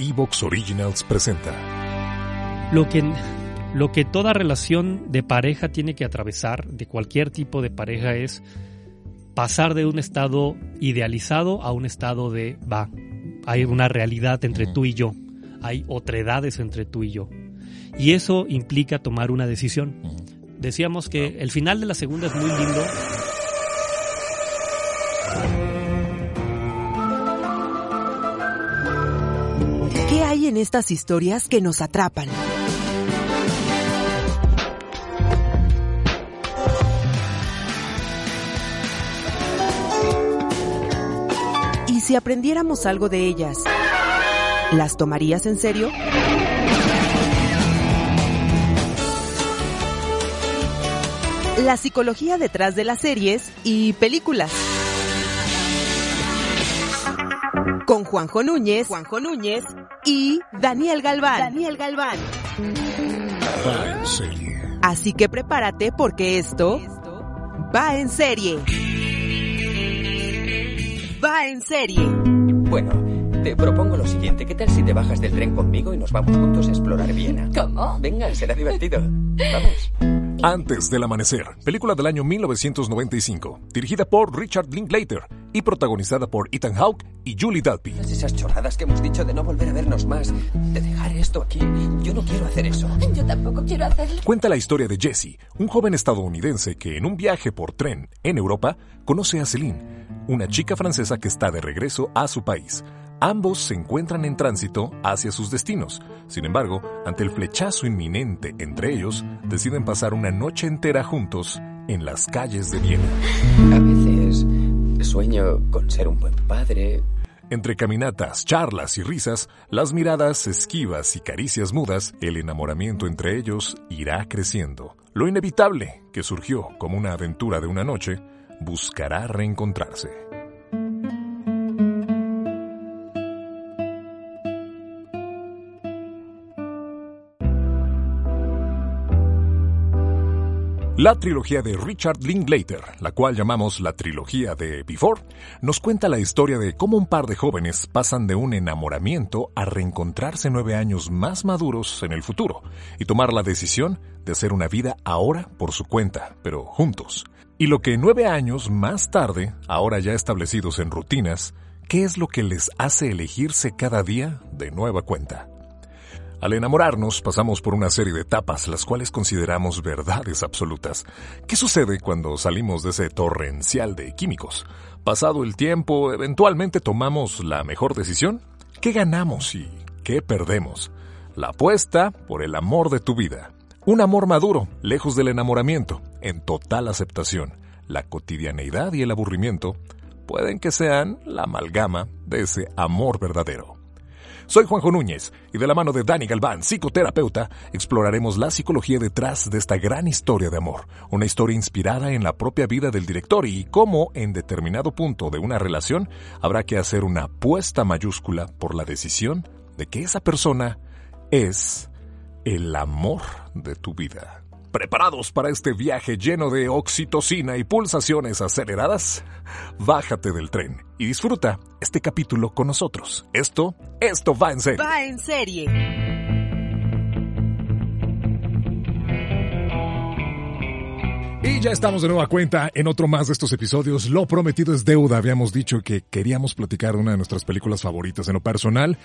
Evox Originals presenta. Lo que, lo que toda relación de pareja tiene que atravesar, de cualquier tipo de pareja, es pasar de un estado idealizado a un estado de va. Hay una realidad entre tú y yo. Hay otredades entre tú y yo. Y eso implica tomar una decisión. Decíamos que el final de la segunda es muy lindo. Hay en estas historias que nos atrapan? ¿Y si aprendiéramos algo de ellas? ¿Las tomarías en serio? La psicología detrás de las series y películas. Con Juanjo Núñez, Juanjo Núñez y Daniel Galván. Daniel Galván. Va en serie. Así que prepárate porque esto va en serie. Va en serie. Bueno, te propongo lo siguiente. ¿Qué tal si te bajas del tren conmigo y nos vamos juntos a explorar Viena? ¿Cómo? Venga, será divertido. Vamos. Antes del amanecer, película del año 1995, dirigida por Richard Linklater y protagonizada por Ethan Hawke y Julie Delpy. Todas esas chorradas que hemos dicho de no volver a vernos más, de dejar esto aquí. Yo no quiero hacer eso. Yo tampoco quiero hacerlo. Cuenta la historia de Jesse, un joven estadounidense que en un viaje por tren en Europa conoce a Celine, una chica francesa que está de regreso a su país. Ambos se encuentran en tránsito hacia sus destinos. Sin embargo, ante el flechazo inminente entre ellos, deciden pasar una noche entera juntos en las calles de Viena. A veces sueño con ser un buen padre. Entre caminatas, charlas y risas, las miradas esquivas y caricias mudas, el enamoramiento entre ellos irá creciendo. Lo inevitable, que surgió como una aventura de una noche, buscará reencontrarse. La trilogía de Richard Linklater, la cual llamamos la trilogía de Before, nos cuenta la historia de cómo un par de jóvenes pasan de un enamoramiento a reencontrarse nueve años más maduros en el futuro y tomar la decisión de hacer una vida ahora por su cuenta, pero juntos. Y lo que nueve años más tarde, ahora ya establecidos en rutinas, ¿qué es lo que les hace elegirse cada día de nueva cuenta? Al enamorarnos pasamos por una serie de etapas las cuales consideramos verdades absolutas. ¿Qué sucede cuando salimos de ese torrencial de químicos? Pasado el tiempo, eventualmente tomamos la mejor decisión. ¿Qué ganamos y qué perdemos? La apuesta por el amor de tu vida. Un amor maduro, lejos del enamoramiento, en total aceptación. La cotidianeidad y el aburrimiento pueden que sean la amalgama de ese amor verdadero. Soy Juanjo Núñez y de la mano de Dani Galván, psicoterapeuta, exploraremos la psicología detrás de esta gran historia de amor, una historia inspirada en la propia vida del director y cómo en determinado punto de una relación habrá que hacer una apuesta mayúscula por la decisión de que esa persona es el amor de tu vida. ¿Preparados para este viaje lleno de oxitocina y pulsaciones aceleradas? Bájate del tren y disfruta este capítulo con nosotros. Esto, esto va en serio. Va en serie. Y ya estamos de nueva cuenta en otro más de estos episodios. Lo prometido es deuda. Habíamos dicho que queríamos platicar una de nuestras películas favoritas en lo personal.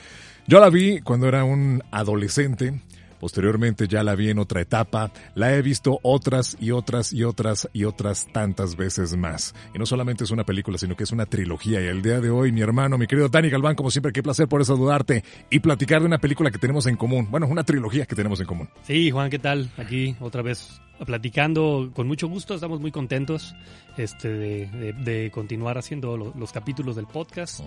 Yo la vi cuando era un adolescente. Posteriormente ya la vi en otra etapa, la he visto otras y otras y otras y otras tantas veces más. Y no solamente es una película, sino que es una trilogía. Y el día de hoy, mi hermano, mi querido Dani Galván, como siempre, qué placer por saludarte y platicar de una película que tenemos en común. Bueno, una trilogía que tenemos en común. Sí, Juan, ¿qué tal? Aquí otra vez platicando con mucho gusto, estamos muy contentos este, de, de- de continuar haciendo lo- los capítulos del podcast.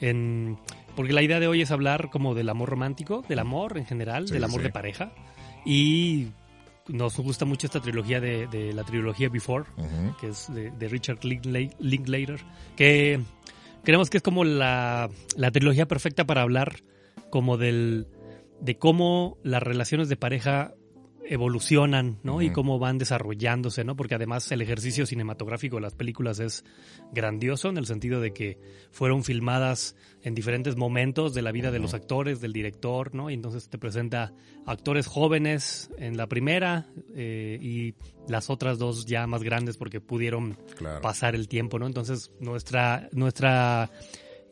En, porque la idea de hoy es hablar como del amor romántico, del amor en general, Sí, del amor sí. de pareja. Y nos gusta mucho esta trilogía de, de la trilogía Before, que es de, de Richard Linklater, que creemos que es como la, la trilogía perfecta para hablar como del de cómo las relaciones de pareja evolucionan, ¿no? Y cómo van desarrollándose, ¿no? Porque además el ejercicio cinematográfico de las películas es grandioso en el sentido de que fueron filmadas en diferentes momentos de la vida de los actores, del director, ¿no? Y entonces te presenta actores jóvenes en la primera eh, y las otras dos ya más grandes porque pudieron Claro. pasar el tiempo, ¿no? Entonces nuestra nuestra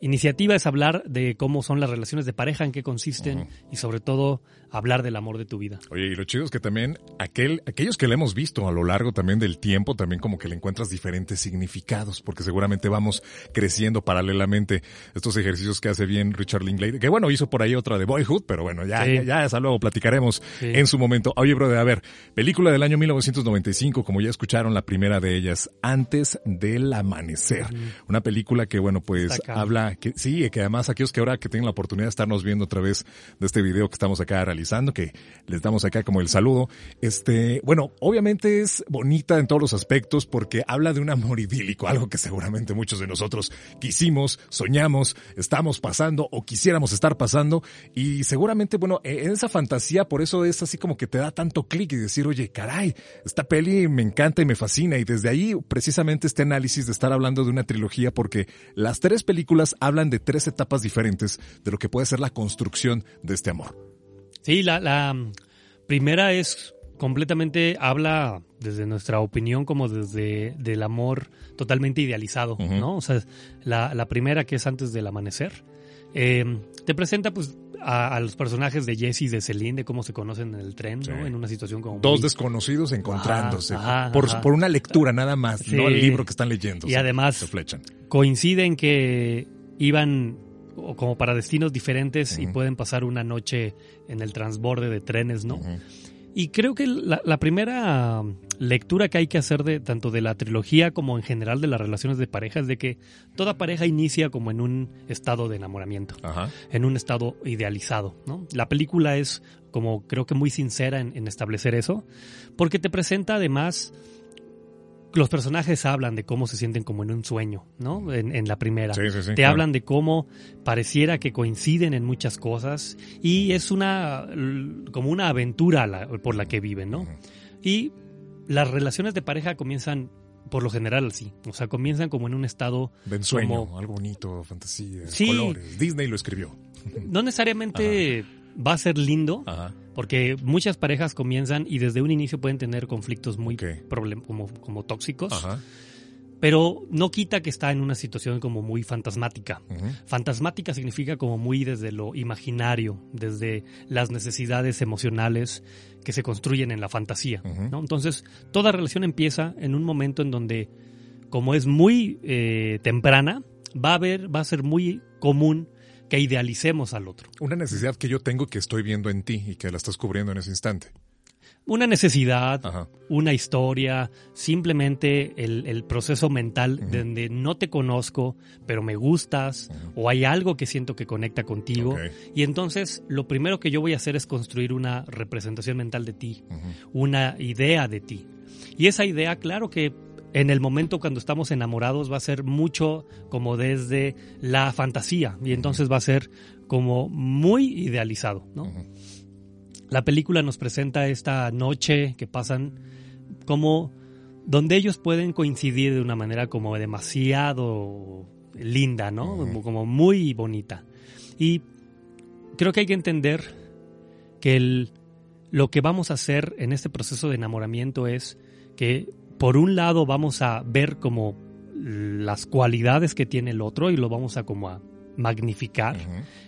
iniciativa es hablar de cómo son las relaciones de pareja, en qué consisten y sobre todo hablar del amor de tu vida. Oye, y lo chido es que también aquel, aquellos que le hemos visto a lo largo también del tiempo, también como que le encuentras diferentes significados, porque seguramente vamos creciendo paralelamente estos ejercicios que hace bien Richard Linklater, que bueno, hizo por ahí otra de Boyhood, pero bueno, ya, Sí. ya, ya, luego platicaremos Sí. en su momento. Oye, brother, a ver, película del año 1995, como ya escucharon, la primera de ellas, Antes del Amanecer. Una película que, bueno, pues habla, que sí, que además aquellos que ahora que tienen la oportunidad de estarnos viendo a través de este video que estamos acá realizando, que les damos acá como el saludo, este, bueno, obviamente es bonita en todos los aspectos porque habla de un amor idílico, algo que seguramente muchos de nosotros quisimos, soñamos, estamos pasando o quisiéramos estar pasando. Y seguramente, bueno, e, en esa fantasía por eso es así como que te da tanto clic y decir, oye, caray, esta peli me encanta y me fascina y desde ahí precisamente este análisis de estar hablando de una trilogía porque las tres películas hablan de tres etapas diferentes de lo que puede ser la construcción de este amor. Sí, la, la mm, primera es completamente, habla desde nuestra opinión como desde del amor totalmente idealizado. ¿no? O sea, la, la primera que es antes del amanecer, eh, te presenta pues a, a los personajes de Jesse y de Celine, de cómo se conocen en el tren, Sí. ¿no? En una situación como Dos muy- desconocidos encontrándose Ajá, por, ajá. por una lectura nada más, Sí. no el libro que están leyendo. Y se- además- se coinciden que iban o como para destinos diferentes y pueden pasar una noche en el transborde de trenes, ¿no? Y creo que la, la primera lectura que hay que hacer de tanto de la trilogía como en general de las relaciones de pareja es de que toda pareja inicia como en un estado de enamoramiento, Ajá. en un estado idealizado, ¿no? La película es como creo que muy sincera en, en establecer eso, porque te presenta además los personajes hablan de cómo se sienten como en un sueño, ¿no? En, en la primera. Sí, sí, sí, Te claro. hablan de cómo pareciera que coinciden en muchas cosas y es una como una aventura la- por la que viven, ¿no? Y las relaciones de pareja comienzan por lo general así, o sea, comienzan como en un estado De ensueño, Como- algo bonito, fantasía, Sí. colores. Disney lo escribió. no necesariamente va a ser lindo, Ajá. porque muchas parejas comienzan y desde un inicio pueden tener conflictos muy como, como tóxicos, Ajá. pero no quita que está en una situación como muy fantasmática. Fantasmática significa como muy desde lo imaginario, desde las necesidades emocionales que se construyen en la fantasía. ¿no? Entonces, toda relación empieza en un momento en donde, como es muy eh, temprana, va a haber, va a ser muy común que idealicemos al otro. Una necesidad que yo tengo que estoy viendo en ti y que la estás cubriendo en ese instante. Una necesidad, Ajá. una historia, simplemente el, el proceso mental donde no te conozco, pero me gustas, o hay algo que siento que conecta contigo. Y entonces lo primero que yo voy a hacer es construir una representación mental de ti, una idea de ti. Y esa idea, claro que en el momento cuando estamos enamorados va a ser mucho como desde la fantasía y entonces va a ser como muy idealizado. La película nos presenta esta noche que pasan como donde ellos pueden coincidir de una manera como demasiado linda, ¿no? Como, como muy bonita. Y creo que hay que entender que el, lo que vamos a hacer en este proceso de enamoramiento es que por un lado vamos a ver como las cualidades que tiene el otro y lo vamos a como a magnificar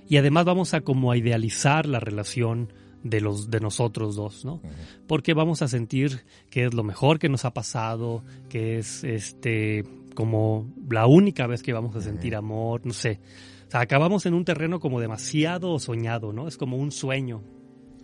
y además vamos a como a idealizar la relación de los de nosotros dos, ¿no? Porque vamos a sentir que es lo mejor que nos ha pasado, que es este como la única vez que vamos a sentir amor, no sé. O sea, acabamos en un terreno como demasiado soñado, ¿no? Es como un sueño.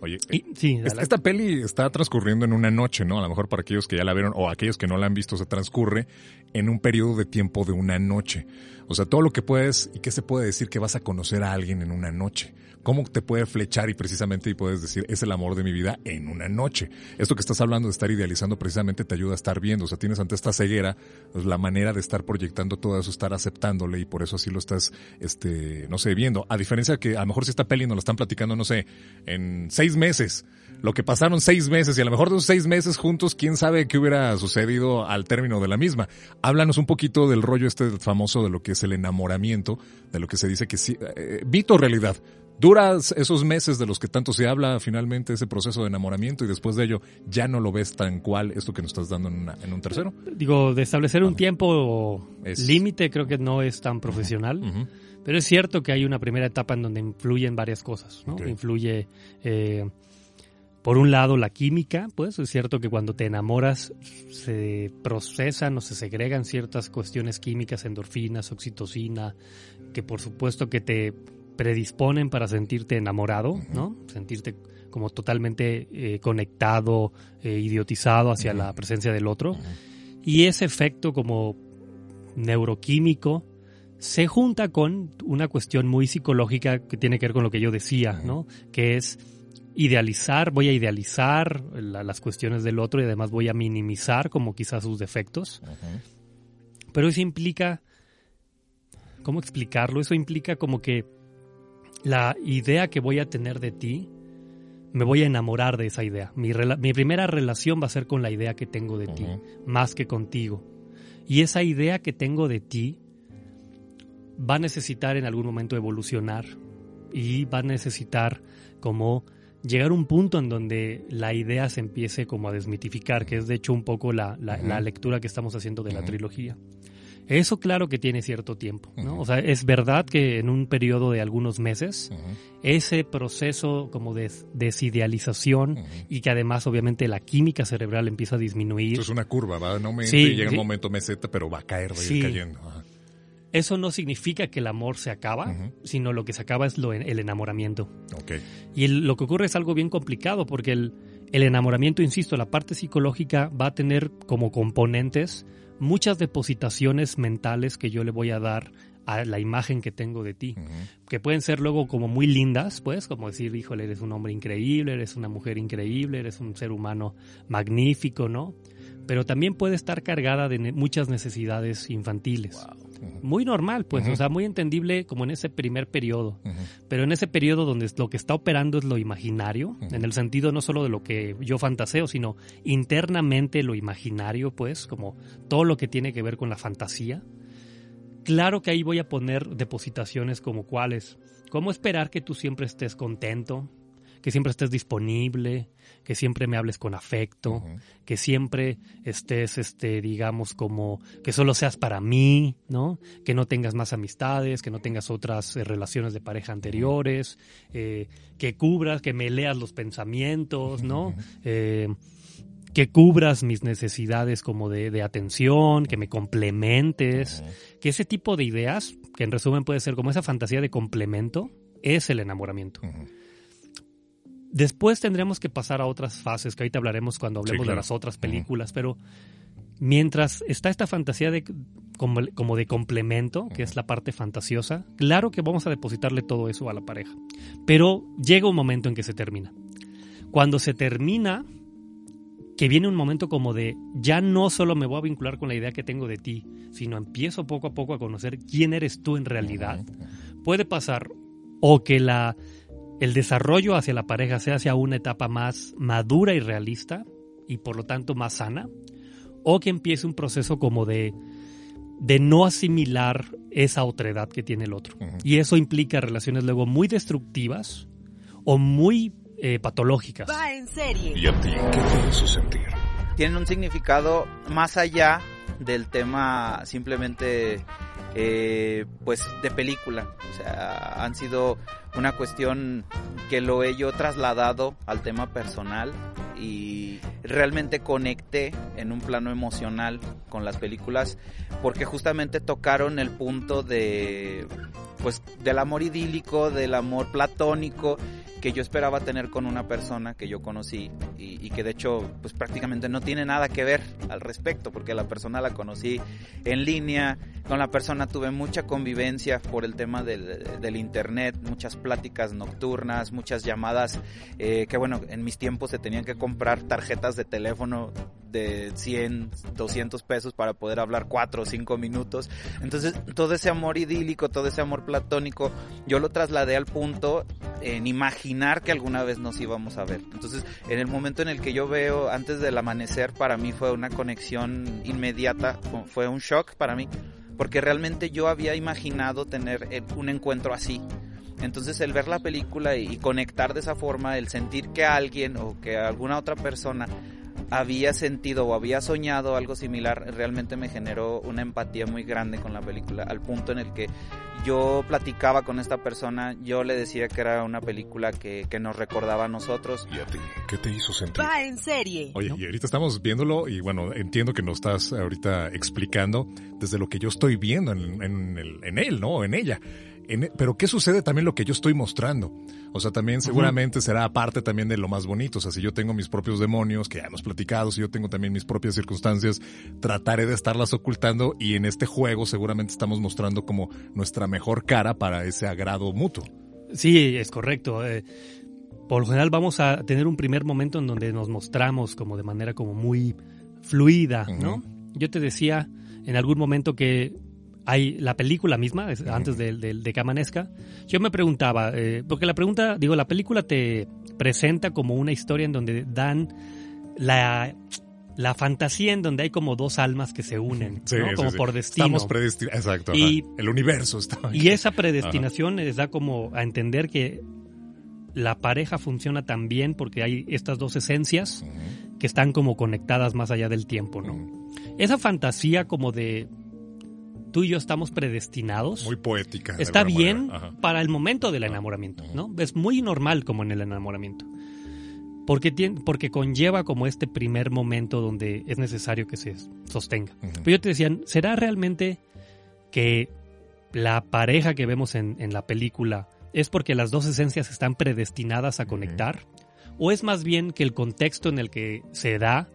Oye, Y, sí, Esta, la- esta peli está transcurriendo en una noche, ¿no? A lo mejor para aquellos que ya la vieron o aquellos que no la han visto se transcurre en un periodo de tiempo de una noche. O sea, todo lo que puedes y qué se puede decir que vas a conocer a alguien en una noche. ¿Cómo te puede flechar y precisamente y puedes decir, es el amor de mi vida en una noche? Esto que estás hablando de estar idealizando precisamente te ayuda a estar viendo. O sea, tienes ante esta ceguera pues, la manera de estar proyectando todo eso, estar aceptándole y por eso así lo estás, este, no sé, viendo. A diferencia que a lo mejor si esta peli nos lo están platicando, no sé, en seis meses, lo que pasaron seis meses y a lo mejor de esos seis meses juntos, quién sabe qué hubiera sucedido al término de la misma. Háblanos un poquito del rollo este famoso de lo que es el enamoramiento, de lo que se dice que sí, eh, realidad. Dura esos meses de los que tanto se habla finalmente ese proceso de enamoramiento y después de ello ya no lo ves tan cual esto que nos estás dando en, en un tercero. Digo, de establecer un tiempo límite creo que no es tan profesional. Pero es cierto que hay una primera etapa en donde influyen varias cosas, ¿no? Influye eh, por un lado, la química, pues es cierto que cuando te enamoras se procesan o se segregan ciertas cuestiones químicas, endorfinas, oxitocina, que por supuesto que te predisponen para sentirte enamorado, ¿no? Sentirte como totalmente eh, conectado, eh, idiotizado hacia la presencia del otro. Y ese efecto como neuroquímico se junta con una cuestión muy psicológica que tiene que ver con lo que yo decía, ¿no? Que es idealizar, voy a idealizar las cuestiones del otro y además voy a minimizar como quizás sus defectos. Pero eso implica, ¿cómo explicarlo? Eso implica como que la idea que voy a tener de ti, me voy a enamorar de esa idea. Mi, mi primera relación va a ser con la idea que tengo de ti, más que contigo. Y esa idea que tengo de ti va a necesitar en algún momento evolucionar y va a necesitar como llegar a un punto en donde la idea se empiece como a desmitificar, que es de hecho un poco la, la, lectura que estamos haciendo de la trilogía. Eso claro que tiene cierto tiempo, ¿no? O sea, es verdad que en un periodo de algunos meses, ese proceso como de desidealización y que además obviamente la química cerebral empieza a disminuir. es una curva, va no sí, llega un momento meseta, pero va a caer, va a ir cayendo. Eso no significa que el amor se acaba, sino lo que se acaba es lo, el enamoramiento. Y lo que ocurre es algo bien complicado porque el, el enamoramiento, insisto, la parte psicológica va a tener como componentes muchas depositaciones mentales que yo le voy a dar a la imagen que tengo de ti, que pueden ser luego como muy lindas, pues, como decir, híjole, eres un hombre increíble, eres una mujer increíble, eres un ser humano magnífico, ¿no? Pero también puede estar cargada de muchas necesidades infantiles. Muy normal, pues, o sea, muy entendible como en ese primer periodo. Pero en ese periodo donde lo que está operando es lo imaginario, en el sentido no solo de lo que yo fantaseo, sino internamente lo imaginario, pues, como todo lo que tiene que ver con la fantasía. Claro que ahí voy a poner depositaciones como cuáles. ¿Cómo esperar que tú siempre estés contento? Que siempre estés disponible, que siempre me hables con afecto, que siempre estés, este, digamos, como que solo seas para mí, ¿no? Que no tengas más amistades, que no tengas otras eh, relaciones de pareja anteriores, eh, que cubras, que me leas los pensamientos, ¿no? Eh, que cubras mis necesidades como de, atención, que me complementes, que ese tipo de ideas, que en resumen puede ser como esa fantasía de complemento, es el enamoramiento. Después tendremos que pasar a otras fases, que ahorita hablaremos cuando hablemos de las otras películas, pero mientras está esta fantasía de como, de complemento, que es la parte fantasiosa, claro que vamos a depositarle todo eso a la pareja. Pero llega un momento en que se termina. Cuando se termina, que viene un momento como de ya no solo me voy a vincular con la idea que tengo de ti, sino empiezo poco a poco a conocer quién eres tú en realidad. Puede pasar o que la el desarrollo hacia la pareja sea hacia una etapa más madura y realista y por lo tanto más sana, o que empiece un proceso como de, de no asimilar esa otredad que tiene el otro. Y eso implica relaciones luego muy destructivas o muy eh, patológicas. Va en serie. ¿Y a ti qué te hizo sentir? Tienen un significado más allá del tema simplemente eh, pues de película. O sea, han sido una cuestión que lo he yo trasladado al tema personal y realmente conecté en un plano emocional con las películas porque justamente tocaron el punto de pues del amor idílico, del amor platónico que yo esperaba tener con una persona que yo conocí y, que de hecho pues prácticamente no tiene nada que ver al respecto porque la persona la conocí en línea, con la persona tuve mucha convivencia por el tema del, del internet, muchas pláticas nocturnas, muchas llamadas eh, que bueno, en mis tiempos se tenían que comprar tarjetas de teléfono de 100, 200 pesos para poder hablar 4 o 5 minutos. Entonces, todo ese amor idílico, todo ese amor platónico, yo lo trasladé al punto en imaginar que alguna vez nos íbamos a ver. Entonces, en el momento en el que yo veo antes del amanecer, para mí fue una conexión inmediata, fue un shock para mí, porque realmente yo había imaginado tener eh, un encuentro así. Entonces el ver la película y, conectar de esa forma, el sentir que alguien o que alguna otra persona había sentido o había soñado algo similar, realmente me generó una empatía muy grande con la película, al punto en el que yo platicaba con esta persona, yo le decía que era una película que, que nos recordaba a nosotros. ¿Y a ti? ¿Qué te hizo sentir? Va en serie. Oye, y ahorita estamos viéndolo y bueno, entiendo que nos estás ahorita explicando desde lo que yo estoy viendo en, en, en él, ¿no? En ella. Pero ¿qué sucede también lo que yo estoy mostrando? O sea, también seguramente será parte también de lo más bonito. O sea, si yo tengo mis propios demonios, que ya hemos platicado, si yo tengo también mis propias circunstancias, trataré de estarlas ocultando y en este juego seguramente estamos mostrando como nuestra mejor cara para ese agrado mutuo. Sí, es correcto. Eh, por lo general vamos a tener un primer momento en donde nos mostramos como de manera como muy fluida, ¿no? Yo te decía en algún momento que hay la película misma, antes de, que amanezca, yo me preguntaba, eh, porque la pregunta, digo, la película te presenta como una historia en donde dan la, la fantasía en donde hay como dos almas que se unen, como por destino. Estamos predestinados, exacto. Y, el universo está Y esa predestinación les da como a entender que la pareja funciona tan bien porque hay estas dos esencias que están como conectadas más allá del tiempo, ¿no? Esa fantasía como de tú y yo estamos predestinados. Muy poética. Está bien para el momento del enamoramiento, ¿no? Es muy normal como en el enamoramiento. Porque, tiene, porque conlleva como este primer momento donde es necesario que se sostenga. Pero yo te decía, ¿será realmente que la pareja que vemos en, la película es porque las dos esencias están predestinadas a conectar? ¿O es más bien que el contexto en el que se da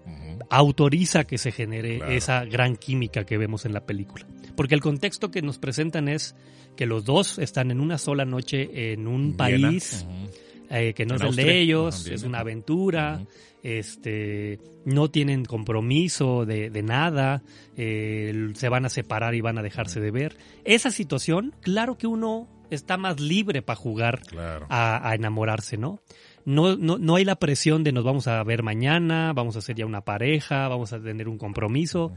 autoriza que se genere esa gran química que vemos en la película? Porque el contexto que nos presentan es que los dos están en una sola noche en un país eh, que no es el de ellos, es una aventura, este, no tienen compromiso de, nada, eh, se van a separar y van a dejarse de ver. Esa situación, claro que uno está más libre para jugar a, a, enamorarse, ¿no? No, ¿no? no hay la presión de nos vamos a ver mañana, vamos a ser ya una pareja, vamos a tener un compromiso.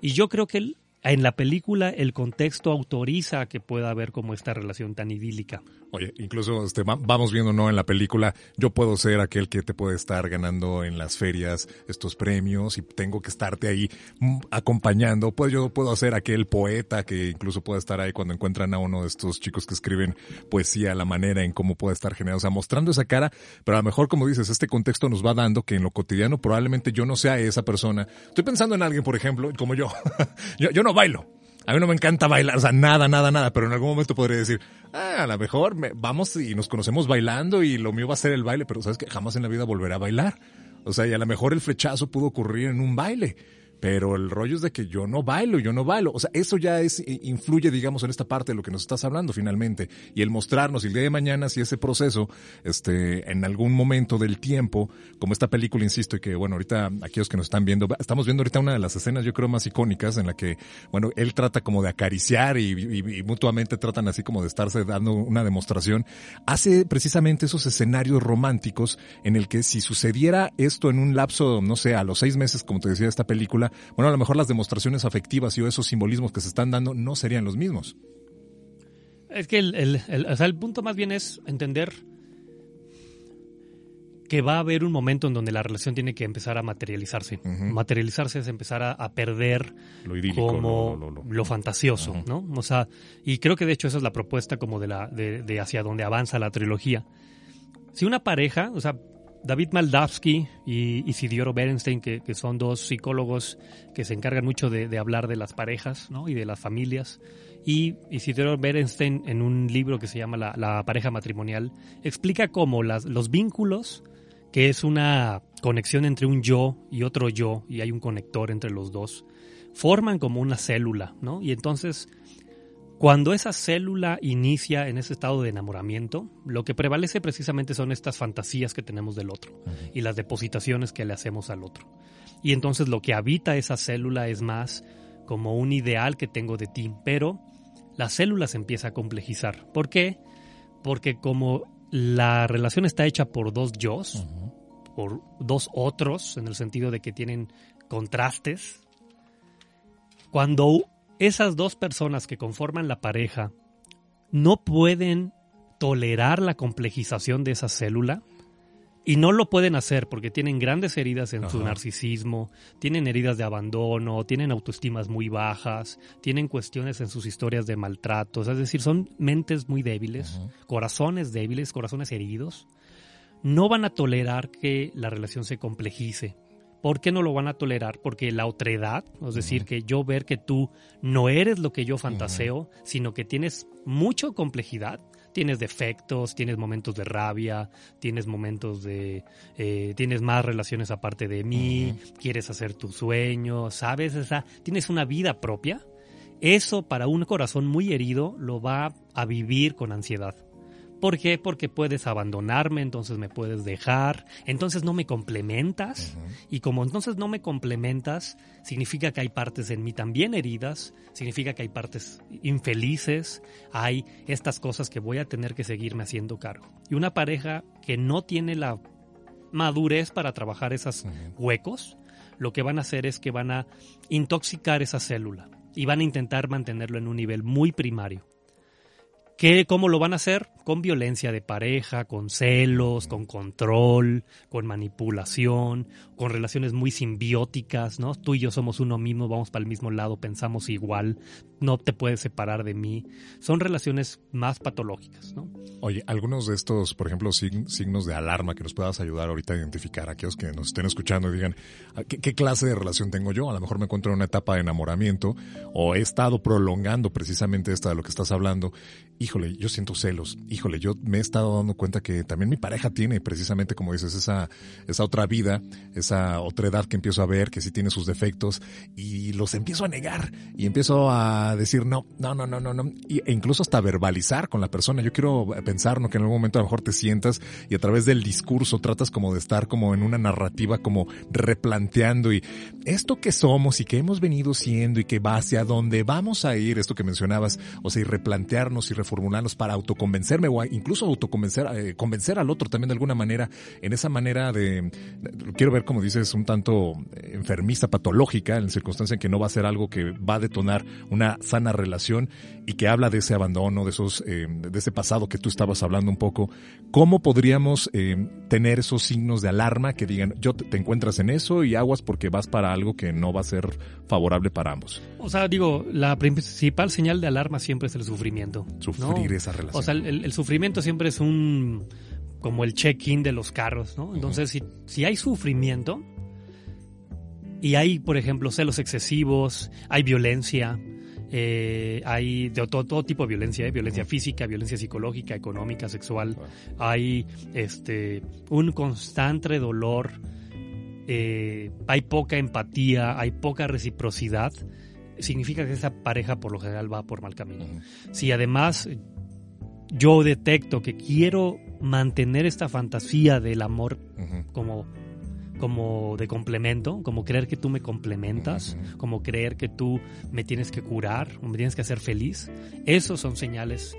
Y yo creo que en la película el contexto autoriza que pueda haber como esta relación tan idílica. Oye, incluso este, vamos viendo, ¿no? En la película, yo puedo ser aquel que te puede estar ganando en las ferias estos premios y tengo que estarte ahí mm, acompañando. Pues yo puedo ser aquel poeta que incluso puede estar ahí cuando encuentran a uno de estos chicos que escriben poesía, la manera en cómo puede estar generado, o sea, mostrando esa cara, pero a lo mejor, como dices, este contexto nos va dando que en lo cotidiano probablemente yo no sea esa persona. Estoy pensando en alguien, por ejemplo, como yo. yo, yo no bailo. A mí no me encanta bailar, o sea, nada, nada, nada, pero en algún momento podría decir, ah, a lo mejor vamos y nos conocemos bailando y lo mío va a ser el baile, pero sabes que jamás en la vida volveré a bailar. O sea, y a lo mejor el flechazo pudo ocurrir en un baile. Pero el rollo es de que yo no bailo, yo no bailo. O sea, eso ya es, influye, digamos, en esta parte de lo que nos estás hablando finalmente. Y el mostrarnos el día de mañana si ese proceso, este, en algún momento del tiempo, como esta película, insisto, y que bueno, ahorita aquellos que nos están viendo, estamos viendo ahorita una de las escenas yo creo más icónicas en la que, bueno, él trata como de acariciar y, y mutuamente tratan así como de estarse dando una demostración. Hace precisamente esos escenarios románticos en el que si sucediera esto en un lapso, no sé, a los seis meses, como te decía esta película, bueno, a lo mejor las demostraciones afectivas y esos simbolismos que se están dando no serían los mismos. Es que el, el, punto más bien es entender que va a haber un momento en donde la relación tiene que empezar a materializarse. Materializarse es empezar a, perder lo idílico, como lo, fantasioso, ¿no? O sea, y creo que de hecho esa es la propuesta como de la de, de hacia donde avanza la trilogía. Si una pareja, o sea, David Maldavsky y Isidoro Berenstein, que, son dos psicólogos que se encargan mucho de, hablar de las parejas ¿no? y de las familias, y Isidoro Berenstein, en un libro que se llama La, pareja matrimonial, explica cómo los vínculos, que es una conexión entre un yo y otro yo, y hay un conector entre los dos, forman como una célula, ¿no? Y entonces cuando esa célula inicia en ese estado de enamoramiento, lo que prevalece precisamente son estas fantasías que tenemos del otro uh -huh. y las depositaciones que le hacemos al otro. Y entonces lo que habita esa célula es más como un ideal que tengo de ti, pero la célula se empieza a complejizar. ¿Por qué? Porque como la relación está hecha por dos yo, uh -huh. por dos otros, en el sentido de que tienen contrastes, cuando esas dos personas que conforman la pareja no pueden tolerar la complejización de esa célula y no lo pueden hacer porque tienen grandes heridas en Ajá. su narcisismo, tienen heridas de abandono, tienen autoestimas muy bajas, tienen cuestiones en sus historias de maltratos, es decir, son mentes muy débiles, Ajá. corazones débiles, corazones heridos. No van a tolerar que la relación se complejice ¿Por qué no lo van a tolerar? Porque la otredad, es decir, uh -huh. que yo ver que tú no eres lo que yo fantaseo, uh -huh. sino que tienes mucha complejidad, tienes defectos, tienes momentos de rabia, tienes momentos de, eh, tienes más relaciones aparte de mí, uh -huh. quieres hacer tu sueño, sabes, esa, tienes una vida propia. Eso para un corazón muy herido lo va a vivir con ansiedad. ¿Por qué? Porque puedes abandonarme, entonces me puedes dejar, entonces no me complementas. Uh -huh. Y como entonces no me complementas, significa que hay partes en mí también heridas, significa que hay partes infelices, hay estas cosas que voy a tener que seguirme haciendo cargo. Y una pareja que no tiene la madurez para trabajar esos uh -huh. huecos, lo que van a hacer es que van a intoxicar esa célula y van a intentar mantenerlo en un nivel muy primario. ¿Qué, ¿Cómo lo van a hacer? Con violencia de pareja, con celos, con control, con manipulación, con relaciones muy simbióticas, ¿no? Tú y yo somos uno mismo, vamos para el mismo lado, pensamos igual, no te puedes separar de mí. Son relaciones más patológicas, ¿no? Oye, algunos de estos, por ejemplo, signos de alarma que nos puedas ayudar ahorita a identificar, aquellos que nos estén escuchando y digan, ¿qué, ¿qué, clase de relación tengo yo? A lo mejor me encuentro en una etapa de enamoramiento o he estado prolongando precisamente esta de lo que estás hablando. Híjole, yo siento celos. Híjole, yo me he estado dando cuenta que también mi pareja tiene precisamente, como dices, esa, esa otra vida, esa otra edad que empiezo a ver, que sí tiene sus defectos y los empiezo a negar y empiezo a decir no, no, no, no, no, no. E incluso hasta verbalizar con la persona. Yo quiero pensar ¿no? que en algún momento a lo mejor te sientas y a través del discurso tratas como de estar como en una narrativa como replanteando y esto que somos y que hemos venido siendo y que va hacia dónde vamos a ir, esto que mencionabas, o sea, y replantearnos y reformularnos para autoconvencerme o incluso autoconvencer, eh, convencer al otro también de alguna manera, en esa manera de, quiero ver como dices, un tanto enfermista, patológica, en circunstancia en que no va a ser algo que va a detonar una sana relación y que habla de ese abandono, de esos, eh, de ese pasado que tú estabas hablando un poco. ¿Cómo podríamos eh, tener esos signos de alarma que digan, yo te, te encuentras en eso y aguas porque vas para algo que no va a ser favorable para ambos? O sea, digo, la principal señal de alarma siempre es el sufrimiento. Sufrir ¿no? esa relación. O sea, el, el sufrimiento siempre es un como el check-in de los carros, ¿no? Entonces, uh -huh. si, si hay sufrimiento y hay, por ejemplo, celos excesivos, hay violencia, eh, hay de todo, todo, tipo de violencia, ¿eh? violencia uh -huh. física, violencia psicológica, económica, sexual, uh -huh. hay este un constante dolor, eh, hay poca empatía, hay poca reciprocidad, significa que esa pareja por lo general va por mal camino. Uh -huh. Si además yo detecto que quiero mantener esta fantasía del amor como como de complemento, como creer que tú me complementas, uh -huh. como creer que tú me tienes que curar o me tienes que hacer feliz. Esos son señales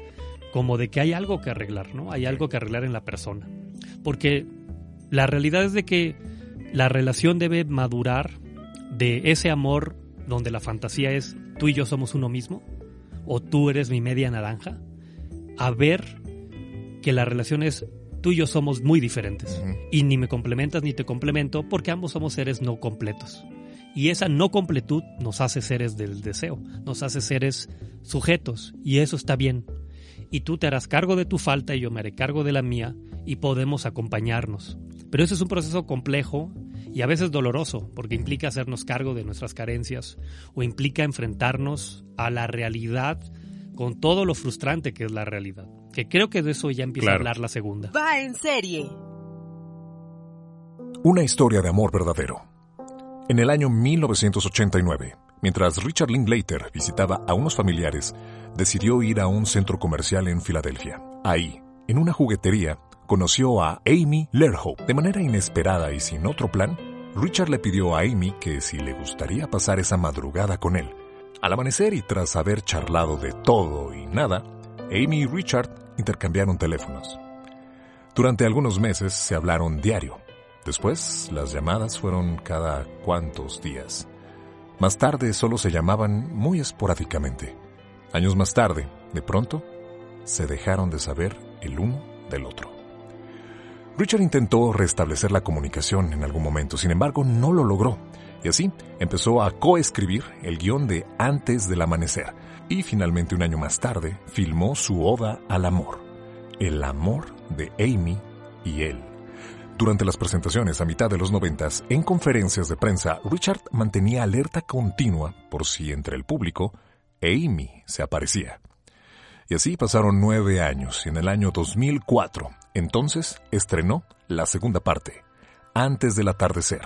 como de que hay algo que arreglar, ¿no? Hay algo que arreglar en la persona. Porque la realidad es de que la relación debe madurar de ese amor donde la fantasía es tú y yo somos uno mismo o tú eres mi media naranja a ver que la relación es tú y yo somos muy diferentes uh -huh. y ni me complementas ni te complemento porque ambos somos seres no completos. Y esa no completud nos hace seres del deseo, nos hace seres sujetos y eso está bien. Y tú te harás cargo de tu falta y yo me haré cargo de la mía y podemos acompañarnos. Pero eso es un proceso complejo y a veces doloroso, porque implica hacernos cargo de nuestras carencias o implica enfrentarnos a la realidad con todo lo frustrante que es la realidad. Que creo que de eso ya empieza a hablar la segunda. Va en serie. Una historia de amor verdadero. En el año 1989, mientras Richard Linklater visitaba a unos familiares, decidió ir a un centro comercial en Filadelfia. Ahí, en una juguetería, conoció a Amy Lerhope. De manera inesperada y sin otro plan, Richard le pidió a Amy que si le gustaría pasar esa madrugada con él. Al amanecer y tras haber charlado de todo y nada, Amy y Richard intercambiaron teléfonos. Durante algunos meses se hablaron diario. Después, las llamadas fueron cada cuantos días. Más tarde solo se llamaban muy esporádicamente. Años más tarde, de pronto, se dejaron de saber el uno del otro. Richard intentó restablecer la comunicación en algún momento, sin embargo no lo logró, y así empezó a coescribir el guion de Antes del Amanecer, y finalmente un año más tarde filmó su oda al amor, el amor de Amy y él. Durante las presentaciones a mitad de los noventas, en conferencias de prensa, Richard mantenía alerta continua por si entre el público Amy se aparecía. Y así pasaron nueve años y en el año 2004, entonces estrenó la segunda parte, Antes del atardecer.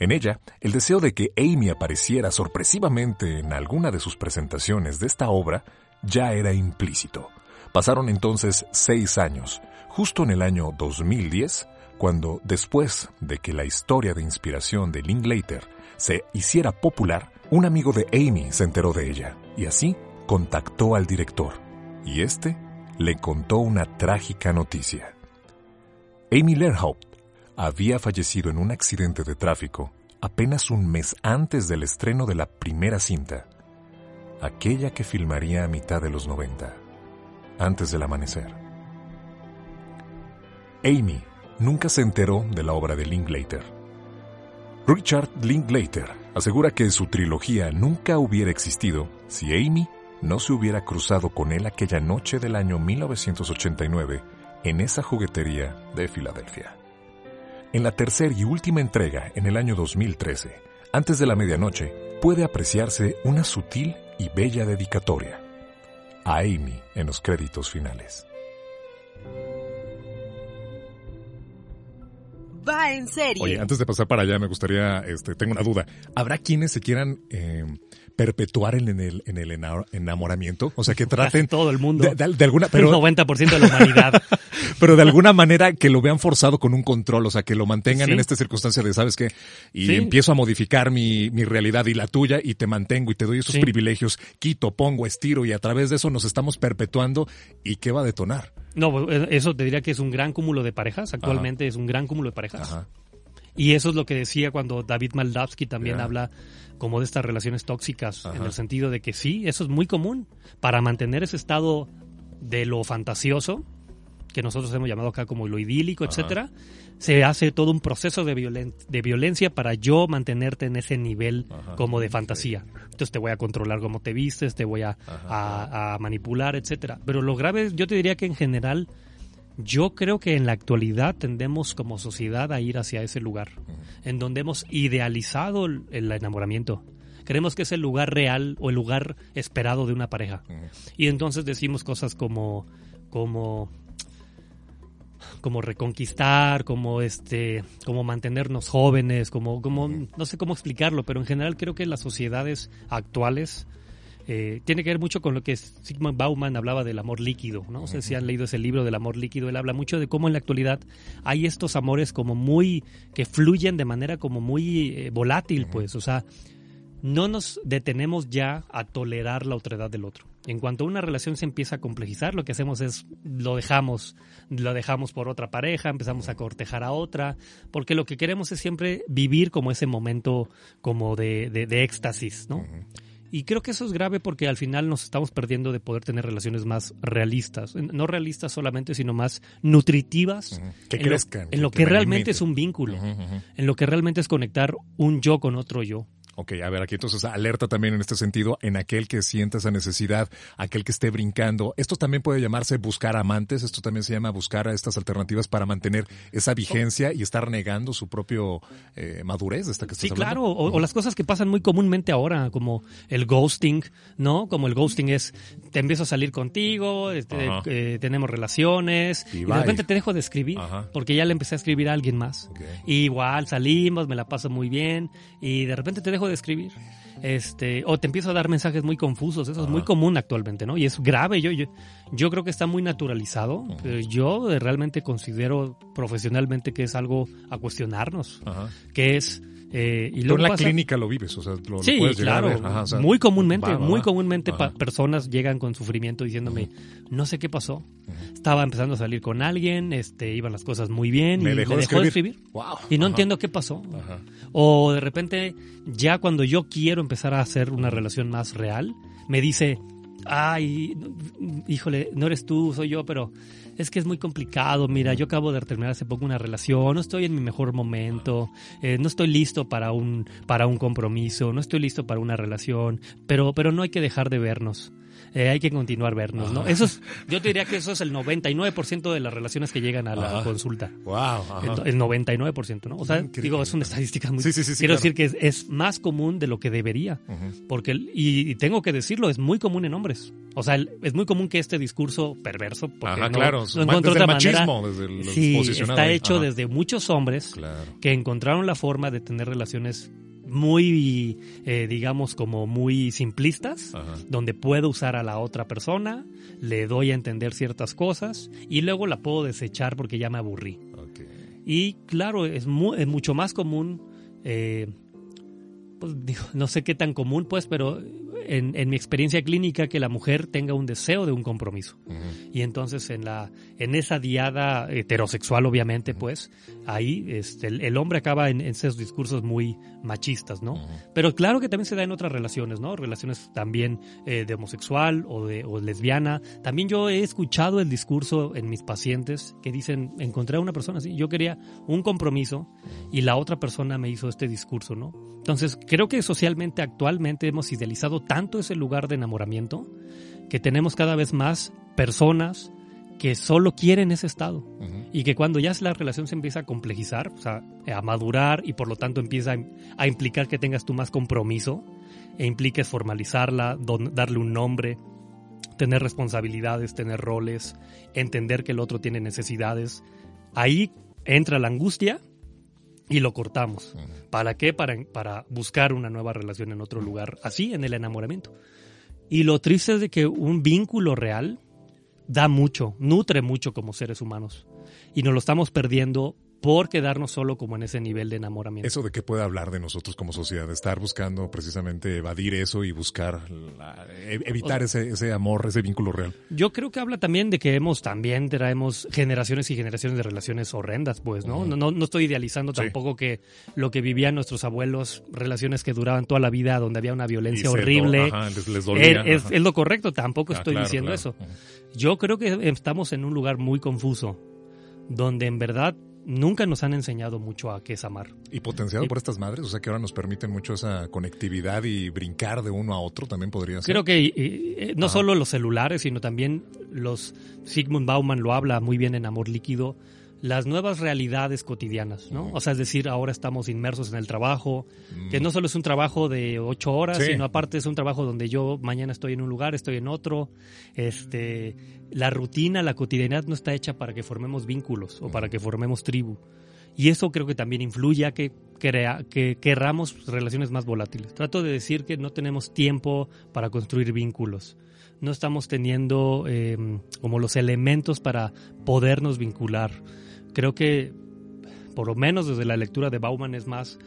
En ella, el deseo de que Amy apareciera sorpresivamente en alguna de sus presentaciones de esta obra ya era implícito. Pasaron entonces seis años, justo en el año 2010, cuando, después de que la historia de inspiración de Linklater se hiciera popular, un amigo de Amy se enteró de ella y así contactó al director y este le contó una trágica noticia. Amy Lerhaupt había fallecido en un accidente de tráfico apenas un mes antes del estreno de la primera cinta, aquella que filmaría a mitad de los 90, antes del amanecer. Amy nunca se enteró de la obra de Linklater. Richard Linklater asegura que su trilogía nunca hubiera existido si Amy no se hubiera cruzado con él aquella noche del año 1989 en esa juguetería de Filadelfia. En la tercera y última entrega, en el año 2013, antes de la medianoche, puede apreciarse una sutil y bella dedicatoria a Amy en los créditos finales. Va en serio. Oye, antes de pasar para allá, me gustaría, este, tengo una duda. ¿Habrá quienes se quieran eh, perpetuar en el, en el enamoramiento. O sea, que traten... todo el mundo. De, alguna... Pero, el 90% de la humanidad. pero de alguna manera que lo vean forzado con un control, o sea, que lo mantengan en esta circunstancia de, ¿sabes qué? Y empiezo a modificar mi, mi realidad y la tuya y te mantengo y te doy esos privilegios, quito, pongo, estiro y a través de eso nos estamos perpetuando y ¿qué va a detonar? No, eh, eso te diría que es un gran cúmulo de parejas. Actualmente es un gran cúmulo de parejas. Y eso es lo que decía cuando David Maldavsky también habla como de estas relaciones tóxicas, en el sentido de que sí, eso es muy común. Para mantener ese estado de lo fantasioso, que nosotros hemos llamado acá como lo idílico, etcétera, se hace todo un proceso de, de violencia para yo mantenerte en ese nivel como de fantasía. Entonces te voy a controlar cómo te vistes, te voy a, a, a manipular, etcétera. Pero lo grave, yo te diría que en general yo creo que en la actualidad tendemos como sociedad a ir hacia ese lugar, en donde hemos idealizado el enamoramiento. Creemos que es el lugar real o el lugar esperado de una pareja. Y entonces decimos cosas como, como, como reconquistar, como este, como mantenernos jóvenes, como, como, no sé cómo explicarlo, pero en general creo que las sociedades actuales eh, tiene que ver mucho con lo que Sigmund Bauman hablaba del amor líquido, ¿no? sé si han leído ese libro del amor líquido, él habla mucho de cómo en la actualidad hay estos amores como muy, que fluyen de manera como muy eh, volátil, pues, o sea, no nos detenemos ya a tolerar la otredad del otro. En cuanto una relación se empieza a complejizar, lo que hacemos es lo dejamos, lo dejamos por otra pareja, empezamos a cortejar a otra, porque lo que queremos es siempre vivir como ese momento como de, de, éxtasis, ¿no? Y creo que eso es grave porque al final nos estamos perdiendo de poder tener relaciones más realistas. No realistas solamente, sino más nutritivas. Que crezcan. en lo que realmente es un vínculo. En lo que realmente es conectar un yo con otro yo. Ok, a ver, aquí entonces alerta también en este sentido en aquel que sienta esa necesidad, aquel que esté brincando. Esto también puede llamarse buscar amantes, esto también se llama buscar a estas alternativas para mantener esa vigencia y estar negando su propio eh, madurez esta que estás Sí, hablando. claro, o, o las cosas que pasan muy comúnmente ahora, como el ghosting, ¿no? Como el ghosting es, te empiezo a salir contigo, este, eh, tenemos relaciones, Y de repente te dejo de escribir, Ajá. porque ya le empecé a escribir a alguien más. Y igual salimos, me la paso muy bien, y de repente te dejo de escribir. Este, o te empiezo a dar mensajes muy confusos, eso es muy común actualmente, ¿no? Y es grave, yo, yo, yo creo que está muy naturalizado. Eh, Yo eh, realmente considero profesionalmente que es algo a cuestionarnos, Ajá. que es... eh, y Tú luego en la pasa- clínica lo vives, o sea, lo, lo Sí, puedes llegar claro. a ver. Ajá, o sea, muy comúnmente, va, va, muy comúnmente personas llegan con sufrimiento diciéndome, no sé qué pasó. Estaba empezando a salir con alguien, este, iban las cosas muy bien Me y dejó me de dejó de escribir. escribir. Wow. Y no Ajá. entiendo qué pasó. Ajá. O de repente, ya cuando yo quiero empezar a hacer una relación más real, me dice, ay, híjole, no eres tú, soy yo, pero es que es muy complicado. Mira, yo acabo de terminar hace poco una relación, no estoy en mi mejor momento, eh, no estoy listo para un, para un compromiso, no estoy listo para una relación, pero, pero no hay que dejar de vernos. Eh, hay que continuar vernos, ¿no? Eso es, yo te diría que eso es el 99% de las relaciones que llegan a la Ajá. consulta. Wow. El, el 99%, ¿no? O sea, Increíble. digo, es una estadística muy... Sí, sí, sí, quiero claro. decir que es, es más común de lo que debería. Porque, el- y, y tengo que decirlo, es muy común en hombres. O sea, el- es muy común que este discurso perverso, porque no, claro. no encuentro desde el otra manera. machismo, desde el Sí, está hecho desde muchos hombres Claro. que encontraron la forma de tener relaciones muy, eh, digamos, como muy simplistas, Ajá. donde puedo usar a la otra persona, le doy a entender ciertas cosas y luego la puedo desechar porque ya me aburrí. Ok. Y claro, es, mu- es mucho más común, eh, pues digo, no sé qué tan común, pues, pero en, en mi experiencia clínica que la mujer tenga un deseo de un compromiso. Ujú. Y entonces en la en esa diada heterosexual, obviamente, pues, ahí este, el, el hombre acaba en, en esos discursos muy machistas, ¿no? Pero claro que también se da en otras relaciones, ¿no? Relaciones también eh, de homosexual o de o lesbiana. También yo he escuchado el discurso en mis pacientes que dicen, encontré a una persona así, yo quería un compromiso y la otra persona me hizo este discurso, ¿no? Entonces, creo que socialmente actualmente hemos idealizado tanto ese lugar de enamoramiento que tenemos cada vez más personas que solo quieren ese estado. Y que cuando ya la relación se empieza a complejizar, o sea, a madurar y por lo tanto empieza a, a implicar que tengas tú más compromiso e impliques formalizarla, don- darle un nombre, tener responsabilidades, tener roles, entender que el otro tiene necesidades, ahí entra la angustia y lo cortamos. ¿Para qué? Para, para buscar una nueva relación en otro lugar, así en el enamoramiento. Y lo triste es de que un vínculo real da mucho, nutre mucho como seres humanos. Y nos lo estamos perdiendo por quedarnos solo como en ese nivel de enamoramiento. Eso de qué puede hablar de nosotros como sociedad, de estar buscando precisamente evadir eso y buscar la- e- evitar ese, ese amor, ese vínculo real. Yo creo que habla también de que hemos también traemos generaciones y generaciones de relaciones horrendas, pues, ¿no? No, no, no estoy idealizando Sí. tampoco que lo que vivían nuestros abuelos, relaciones que duraban toda la vida, donde había una Y violencia do- horrible. ajá, les, les dolía. es, lo correcto, tampoco Ah, estoy claro, diciendo claro. eso. Yo creo que estamos en un lugar muy confuso, donde en verdad nunca nos han enseñado mucho a qué es amar. Y potenciado Y- por estas madres, o sea que ahora nos permiten mucho esa conectividad y brincar de uno a otro también podría ser. Creo que eh, no Ajá. solo los celulares, sino también los Sigmund Bauman lo habla muy bien en Amor Líquido, las nuevas realidades cotidianas, ¿no? O sea, es decir, ahora estamos inmersos en el trabajo, que no solo es un trabajo de ocho horas, Sí. sino aparte es un trabajo donde yo mañana estoy en un lugar, estoy en otro. Este, la rutina, la cotidianidad no está hecha para que formemos vínculos o para que formemos tribu. Y eso creo que también influye a que, crea, que querramos relaciones más volátiles. Trato de decir que no tenemos tiempo para construir vínculos. No estamos teniendo eh, como los elementos para podernos vincular. Creo que, por lo menos desde la lectura de Bauman, es más,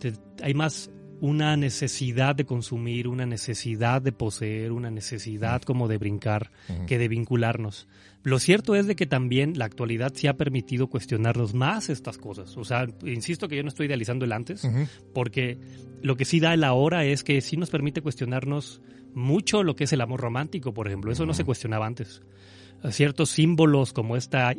te- hay más una necesidad de consumir, una necesidad de poseer, una necesidad como de brincar, que de vincularnos. Lo cierto es de que también la actualidad sí ha permitido cuestionarnos más estas cosas. O sea, insisto que yo no estoy idealizando el antes, porque lo que sí da el ahora es que sí nos permite cuestionarnos mucho lo que es el amor romántico, por ejemplo. Eso no se cuestionaba antes. ciertos símbolos como esta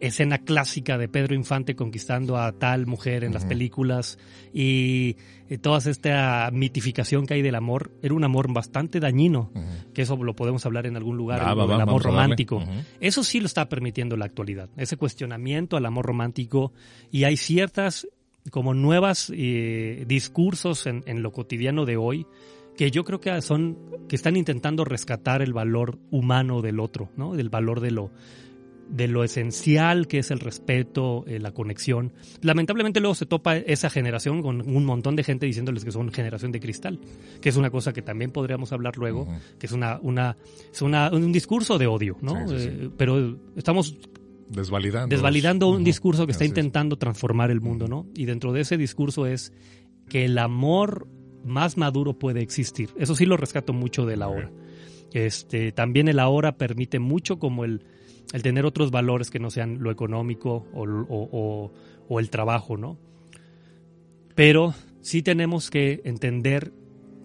escena clásica de Pedro Infante conquistando a tal mujer en las películas y, y toda esta mitificación que hay del amor, era un amor bastante dañino, que eso lo podemos hablar en algún lugar, Va, el, va, va, el amor romántico. Eso sí lo está permitiendo la actualidad, ese cuestionamiento al amor romántico y hay ciertas como nuevas eh, discursos en, en lo cotidiano de hoy que yo creo que son que están intentando rescatar el valor humano del otro, ¿no? Del valor de lo de lo esencial que es el respeto, eh, la conexión. Lamentablemente luego se topa esa generación con un montón de gente diciéndoles que son generación de cristal, que es una cosa que también podríamos hablar luego, que es una una es una un discurso de odio, ¿no? Sí, sí, sí. Eh, pero estamos Desvalidando. desvalidando un discurso que está Así es. intentando transformar el mundo, ¿no? Y dentro de ese discurso es que el amor más maduro puede existir. Eso sí lo rescato mucho del Muy ahora. Este, también el ahora permite mucho como el, el tener otros valores que no sean lo económico o, o- el trabajo, ¿no? Pero sí tenemos que entender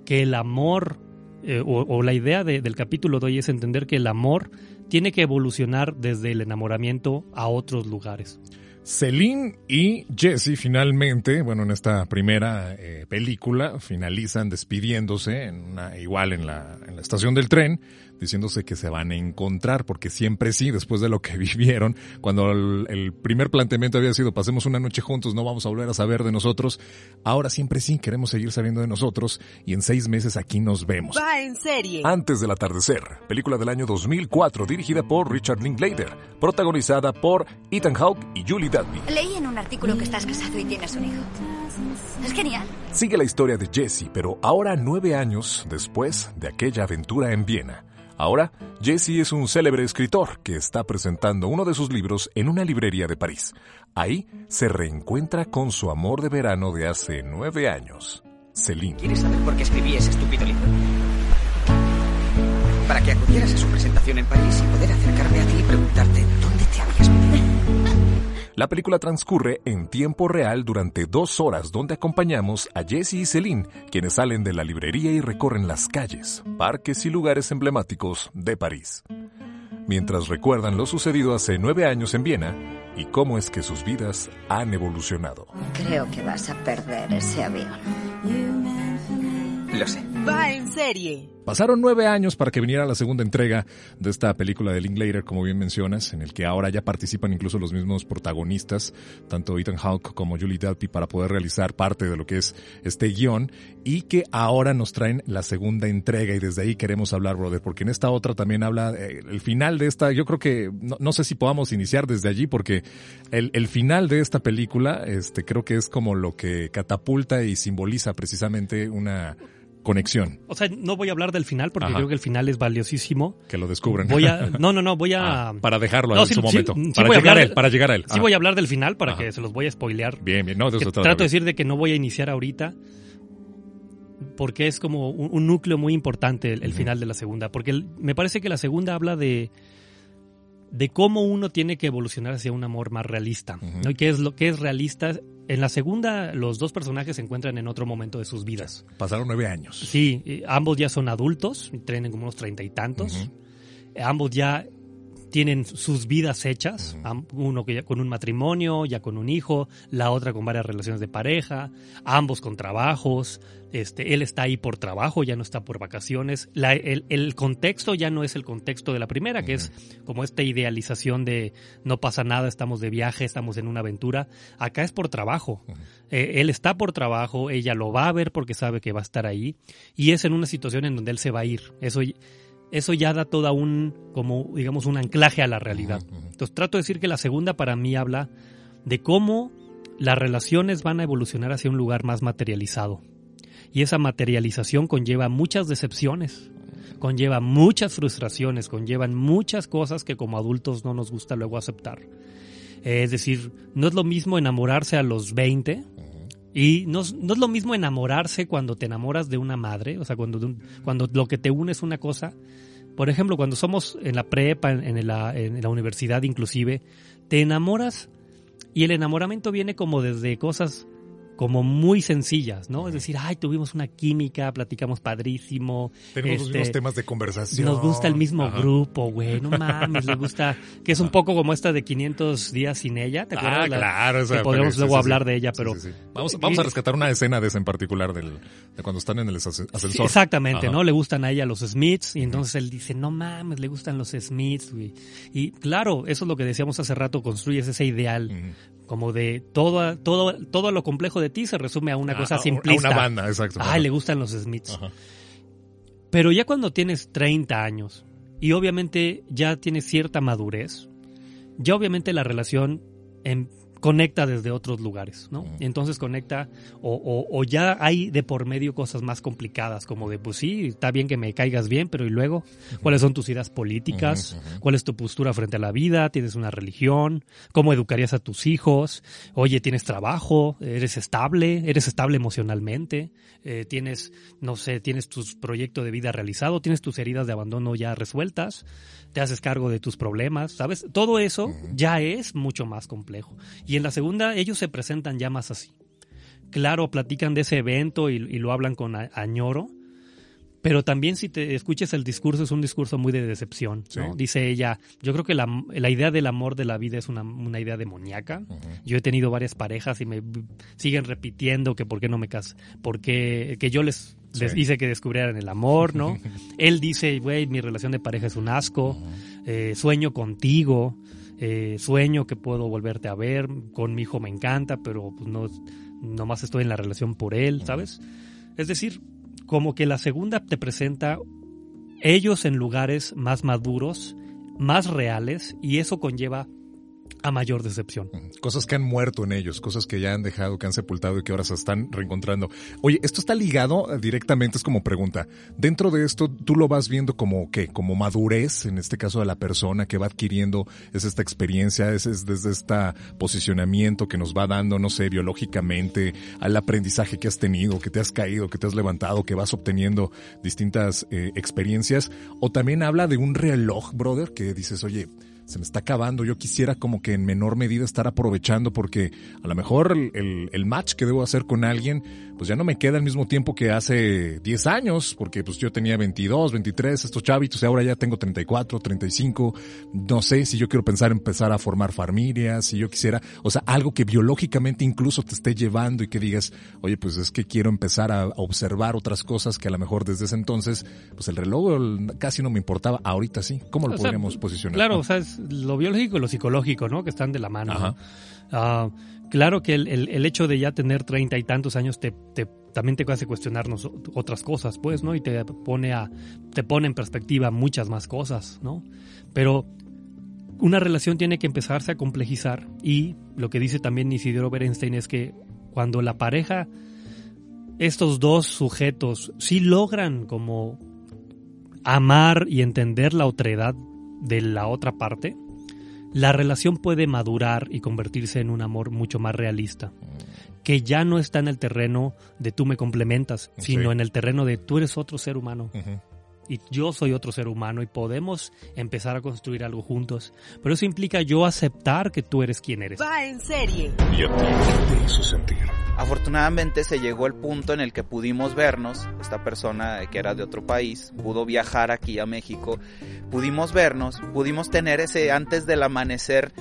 que el amor, eh, o, la idea de- del capítulo de hoy es entender que el amor tiene que evolucionar desde el enamoramiento a otros lugares. Celine y Jesse finalmente, bueno, en esta primera eh, película, finalizan despidiéndose en una, igual en la, en la estación del tren, diciéndose que se van a encontrar, porque siempre sí, después de lo que vivieron, cuando el, el primer planteamiento había sido pasemos una noche juntos, no vamos a volver a saber de nosotros, ahora siempre sí queremos seguir sabiendo de nosotros y en seis meses aquí nos vemos. Va en serie. Antes del atardecer, película del año 2004 dirigida por Richard Linklater, protagonizada por Ethan Hawke y Julie Delpy. Leí en un artículo que estás casado y tienes un hijo. Es genial. Sigue la historia de Jesse, pero ahora nueve años después de aquella aventura en Viena. Ahora, Jesse es un célebre escritor que está presentando uno de sus libros en una librería de París. Ahí se reencuentra con su amor de verano de hace nueve años, Celine. ¿Quieres saber por qué escribí ese estúpido libro? Para que acudieras a su presentación en París y poder acercarme a ti y preguntarte dónde te habías metido. La película transcurre en tiempo real durante dos horas donde acompañamos a Jesse y Celine, quienes salen de la librería y recorren las calles, parques y lugares emblemáticos de París. Mientras recuerdan lo sucedido hace nueve años en Viena y cómo es que sus vidas han evolucionado. Creo que vas a perder ese avión. Lo sé. Va en serie. Pasaron nueve años para que viniera la segunda entrega de esta película de Linklater, como bien mencionas, en el que ahora ya participan incluso los mismos protagonistas, tanto Ethan Hawke como Julie Delpy, para poder realizar parte de lo que es este guion, y que ahora nos traen la segunda entrega, y desde ahí queremos hablar, brother, porque en esta otra también habla, eh, el final de esta, yo creo que, no, sé si podamos iniciar desde allí, porque el, el final de esta película, este, creo que es como lo que catapulta y simboliza precisamente una conexión. O sea, no voy a hablar del final porque Ajá. creo que el final es valiosísimo. Que lo descubren. Voy a, no, no, no, voy a... Ah, para dejarlo No, en sí, su momento. sí para, llegar a él, para llegar a él. Sí Ah, voy a hablar del final para Ajá. que se los voy a spoilear. Bien, bien. No, de eso trato de decir de que no voy a iniciar ahorita porque es como un, un núcleo muy importante el, final de la segunda. Porque el- me parece que la segunda habla de de cómo uno tiene que evolucionar hacia un amor más realista. ¿no? Y qué es lo que es realista. En la segunda, los dos personajes se encuentran en otro momento de sus vidas. Pasaron nueve años. Sí, eh, ambos ya son adultos, tienen como unos treinta y tantos. Eh, Ambos ya tienen sus vidas hechas, uno que ya con un matrimonio, ya con un hijo, la otra con varias relaciones de pareja, ambos con trabajos, este, él está ahí por trabajo, ya no está por vacaciones, La- el, el contexto ya no es el contexto de la primera, que es como esta idealización de no pasa nada, estamos de viaje, estamos en una aventura, acá es por trabajo. Eh, él está por trabajo, ella lo va a ver porque sabe que va a estar ahí, y es en una situación en donde él se va a ir, eso eso ya da toda un, como digamos, un anclaje a la realidad. Entonces trato de decir que la segunda para mí habla de cómo las relaciones van a evolucionar hacia un lugar más materializado. Y esa materialización conlleva muchas decepciones, conlleva muchas frustraciones, conllevan muchas cosas que como adultos no nos gusta luego aceptar. Es decir, no es lo mismo enamorarse a los 20 y no, no es lo mismo enamorarse cuando te enamoras de una madre, o sea, cuando, cuando lo que te une es una cosa. Por ejemplo, cuando somos en la prepa, en la, en la universidad inclusive, te enamoras y el enamoramiento viene como desde cosas como muy sencillas, ¿no? Es decir, ay, tuvimos una química, platicamos padrísimo. Tenemos los este, mismos temas de conversación. Nos gusta el mismo Ajá. grupo, güey, no mames, le gusta, que es un poco como esta de 500 días sin ella, ¿te acuerdas? Ah, La- claro. que podemos peli, sí, luego sí, hablar sí. de ella, pero... Vamos, vamos a rescatar una escena de esa en particular del, de cuando están en el ascensor. exactamente, Ajá. ¿no? Le gustan a ella los Smiths y entonces él dice, no mames, le gustan los Smiths, güey. Y claro, eso es lo que decíamos hace rato, construyes ese ideal. Como de todo, todo, todo lo complejo de ti se resume a una A- cosa simplista. A una banda, exacto. Ay, le gustan los Smiths. Ajá. Pero ya cuando tienes 30 años y obviamente ya tienes cierta madurez, ya obviamente la relación em- conecta desde otros lugares, ¿no? Entonces conecta o, o- o ya hay de por medio cosas más complicadas, como de, pues sí, está bien que me caigas bien, pero ¿y luego? ¿Cuáles son tus ideas políticas? ¿Cuál es tu postura frente a la vida? ¿Tienes una religión? ¿Cómo educarías a tus hijos? Oye, ¿tienes trabajo? ¿Eres estable? ¿Eres estable emocionalmente? Eh, ¿Tienes, no sé, tienes tu proyecto de vida realizado? ¿Tienes tus heridas de abandono ya resueltas? ¿Te haces cargo de tus problemas? ¿Sabes? Todo eso ya es mucho más complejo. Y en la segunda, ellos se presentan ya más así. Claro, platican de ese evento y, y lo hablan con añoro, pero también si te escuches el discurso es un discurso muy de decepción. ¿no? Sí. Dice ella, yo creo que la, la idea del amor de la vida es una, una idea demoníaca. Yo he tenido varias parejas y me siguen repitiendo que por qué no me casé, porque que yo les, les Sí. hice que descubrieran el amor, ¿no? Él dice, güey, mi relación de pareja es un asco, eh, sueño contigo, eh, sueño que puedo volverte a ver, con mi hijo me encanta, pero pues no, nomás estoy en la relación por él, ¿sabes? Es decir, como que la segunda te presenta ellos en lugares más maduros, más reales, y eso conlleva a mayor decepción. Cosas que han muerto en ellos, cosas que ya han dejado, que han sepultado y que ahora se están reencontrando. Oye, esto está ligado directamente, es como pregunta. Dentro de esto, tú lo vas viendo como qué, como madurez, en este caso de la persona que va adquiriendo, es esta experiencia, es desde este posicionamiento que nos va dando, no sé, biológicamente, al aprendizaje que has tenido, que te has caído, que te has levantado, que vas obteniendo distintas eh, experiencias. O también habla de un reloj, brother, que dices, oye, se me está acabando. Yo quisiera como que en menor medida estar aprovechando porque a lo mejor el, el- el match que debo hacer con alguien, pues ya no me queda al mismo tiempo que hace 10 años, porque pues yo tenía 22, 23, estos chavitos y ahora ya tengo 34, 35. No sé si yo quiero pensar en empezar a formar familias, si yo quisiera, o sea, algo que biológicamente incluso te esté llevando y que digas, oye, pues es que quiero empezar a observar otras cosas que a lo mejor desde ese entonces, pues el reloj el- casi no me importaba, ahorita sí. ¿Cómo lo O sea, podríamos posicionar? Claro, o sea, es lo biológico y lo psicológico, ¿no? Que están de la mano. Ajá. ¿no? Ah, claro que el, el- el hecho de ya tener treinta y tantos años te, te- también te hace cuestionarnos otras cosas, pues, ¿no? Y te pone a, te pone en perspectiva muchas más cosas, ¿no? Pero una relación tiene que empezarse a complejizar y lo que dice también Isidro Berenstein es que cuando la pareja, estos dos sujetos sí logran como amar y entender la otredad de la otra parte, la relación puede madurar y convertirse en un amor mucho más realista, que ya no está en el terreno de tú me complementas, sino Sí. en el terreno de tú eres otro ser humano. Y yo soy otro ser humano y podemos empezar a construir algo juntos. Pero eso implica yo aceptar que tú eres quien eres. Va en serie. Y a ti te hizo sentir. Afortunadamente se llegó el punto en el que pudimos vernos, esta persona que era de otro país, pudo viajar aquí a México, pudimos vernos, pudimos tener ese antes del amanecer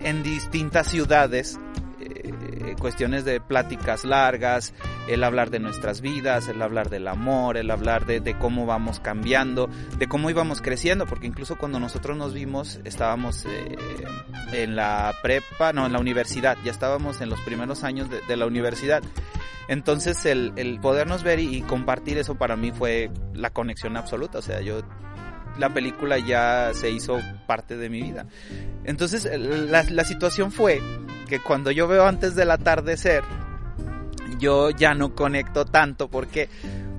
en distintas ciudades, eh, cuestiones de pláticas largas, el hablar de nuestras vidas, el hablar del amor, el hablar de, cómo vamos cambiando, de cómo íbamos creciendo, porque incluso cuando nosotros nos vimos estábamos eh, en la prepa, no, en la universidad, ya estábamos en los primeros años de, la universidad. Entonces el, el podernos ver y compartir eso para mí fue la conexión absoluta, o sea, yo la película ya se hizo parte de mi vida. Entonces la, situación fue que cuando yo veo antes del atardecer, yo ya no conecto tanto porque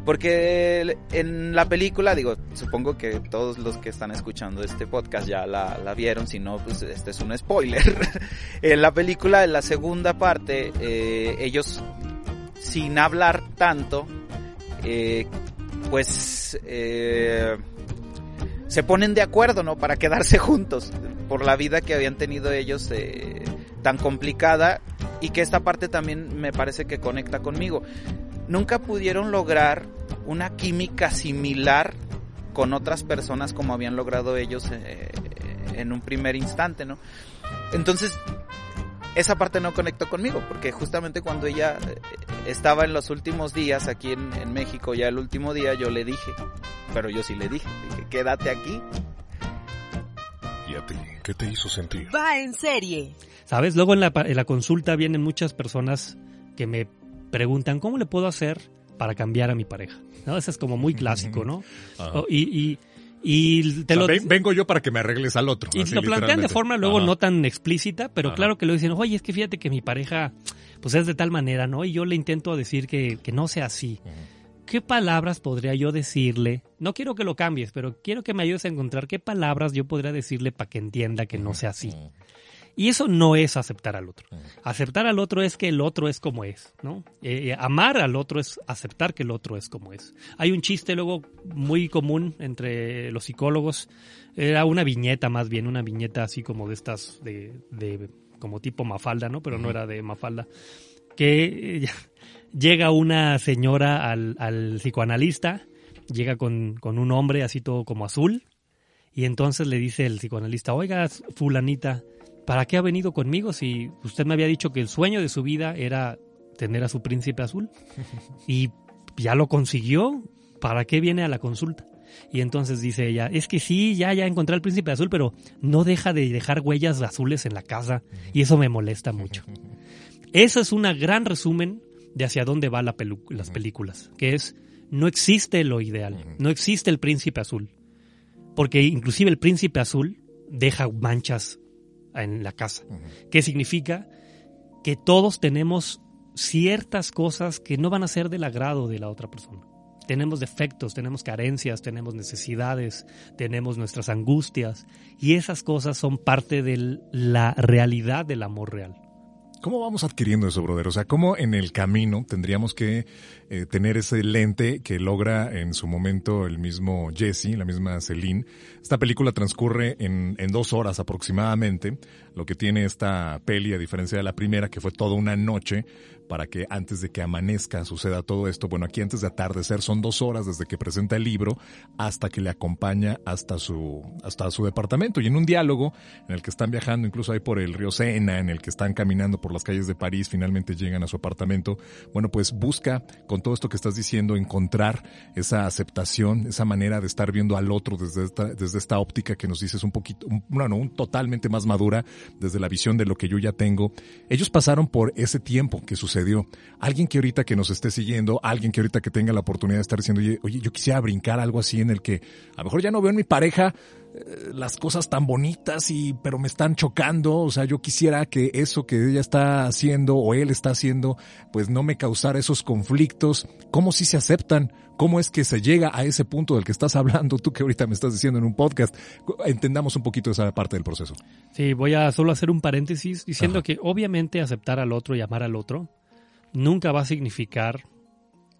porque en la película, digo, supongo que todos los que están escuchando este podcast ya la, la vieron, si no, pues este es un spoiler. en la película, en la segunda parte, eh, ellos, sin hablar tanto, eh, pues eh, se ponen de acuerdo, ¿no? Para quedarse juntos por la vida que habían tenido ellos eh, tan complicada y que esta parte también me parece que conecta conmigo. Nunca pudieron lograr una química similar con otras personas como habían logrado ellos eh, en un primer instante, ¿no? Entonces, esa parte no conectó conmigo, porque justamente cuando ella eh, estaba en los últimos días aquí en, en, México, ya el último día, yo le dije, pero yo sí le dije, dije, quédate aquí. ¿Y a ti? ¿Qué te hizo sentir? Va en serie. ¿Sabes? Luego en la, en la consulta vienen muchas personas que me preguntan, ¿cómo le puedo hacer para cambiar a mi pareja? ¿No? Eso es como muy clásico, ¿no? Oh, y, y, y te o lo, sea, ven, vengo yo para que me arregles al otro. y así, lo plantean de forma luego Ajá. no tan explícita, pero Ajá. claro que lo dicen, oye, es que fíjate que mi pareja pues es de tal manera, ¿no? Y yo le intento decir que, que no sea así. ¿Qué palabras podría yo decirle? No quiero que lo cambies, pero quiero que me ayudes a encontrar qué palabras yo podría decirle para que entienda que no sea así. Y eso no es aceptar al otro. Aceptar al otro es que el otro es como es, ¿no? Eh, eh, amar al otro es aceptar que el otro es como es. Hay un chiste luego muy común entre los psicólogos, era una viñeta más bien, una viñeta así como de estas, de, de como tipo Mafalda, ¿no? Pero no era de Mafalda. Que eh, llega una señora al, al psicoanalista, llega con, con un hombre así todo como azul, y entonces le dice el psicoanalista, oiga, fulanita, ¿para qué ha venido conmigo si usted me había dicho que el sueño de su vida era tener a su príncipe azul? Y ya lo consiguió, ¿para qué viene a la consulta? Y entonces dice ella, es que sí, ya, ya encontré al príncipe azul, pero no deja de dejar huellas azules en la casa y eso me molesta mucho. Eso es un gran resumen de hacia dónde van la las películas, que es, no existe lo ideal, no existe el príncipe azul, porque inclusive el príncipe azul deja manchas en la casa. ¿Qué significa? Que todos tenemos ciertas cosas que no van a ser del agrado de la otra persona. Tenemos defectos, tenemos carencias, tenemos necesidades, tenemos nuestras angustias y esas cosas son parte de la realidad del amor real. ¿Cómo vamos adquiriendo eso, brother? O sea, ¿cómo en el camino tendríamos que eh, tener ese lente que logra en su momento el mismo Jesse, la misma Celine? Esta película transcurre en, en dos horas aproximadamente, lo que tiene esta peli, a diferencia de la primera, que fue toda una noche, para que antes de que amanezca suceda todo esto. Bueno, aquí antes de atardecer son dos horas desde que presenta el libro hasta que le acompaña hasta su, hasta su departamento. Y en un diálogo en el que están viajando incluso ahí por el río Sena, en el que están caminando por las calles de París, finalmente llegan a su apartamento. Bueno, pues busca con todo esto que estás diciendo encontrar esa aceptación, esa manera de estar viendo al otro desde esta, desde esta óptica que nos dices un poquito, un, bueno, un totalmente más madura, desde la visión de lo que yo ya tengo. Ellos pasaron por ese tiempo que sucedió. Alguien que ahorita que nos esté siguiendo, alguien que ahorita que tenga la oportunidad de estar diciendo, oye, oye, yo quisiera brincar algo así en el que a lo mejor ya no veo en mi pareja las cosas tan bonitas y pero me están chocando, o sea, yo quisiera que eso que ella está haciendo o él está haciendo, pues no me causara esos conflictos, cómo si se aceptan, cómo es que se llega a ese punto del que estás hablando, tú que ahorita me estás diciendo en un podcast, entendamos un poquito esa parte del proceso. Sí, voy a solo hacer un paréntesis diciendo Ajá. que obviamente aceptar al otro y amar al otro nunca va a significar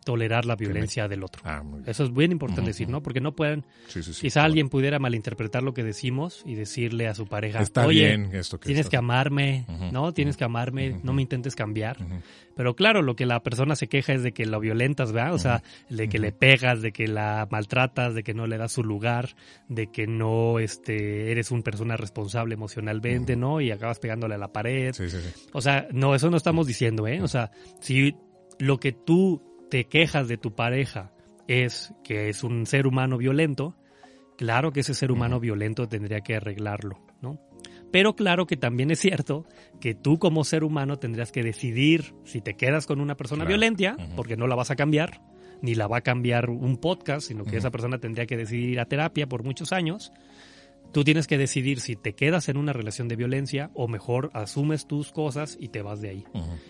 tolerar la violencia del otro. Ah. Eso es bien importante decir, ¿no? Porque no pueden, Sí, sí, sí. quizá alguien pudiera malinterpretar lo que decimos y decirle a su pareja, Está oye, bien esto que tienes estás- que amarme, ¿no? Tienes que amarme, no me intentes cambiar. Pero claro, lo que la persona se queja es de que lo violentas, ¿verdad? O sea, de que le pegas, de que la maltratas, de que no le das su lugar, de que no este, eres una persona responsable emocionalmente, ¿no? Y acabas pegándole a la pared. Sí, sí, sí. O sea, no, eso no estamos diciendo, ¿eh? O sea, si lo que tú te quejas de tu pareja es que es un ser humano violento, claro que ese ser humano violento tendría que arreglarlo, ¿no? Pero claro que también es cierto que tú como ser humano tendrías que decidir si te quedas con una persona Claro. violenta, porque no la vas a cambiar, ni la va a cambiar un podcast, sino que esa persona tendría que decidir ir a terapia por muchos años. Tú tienes que decidir si te quedas en una relación de violencia o mejor asumes tus cosas y te vas de ahí.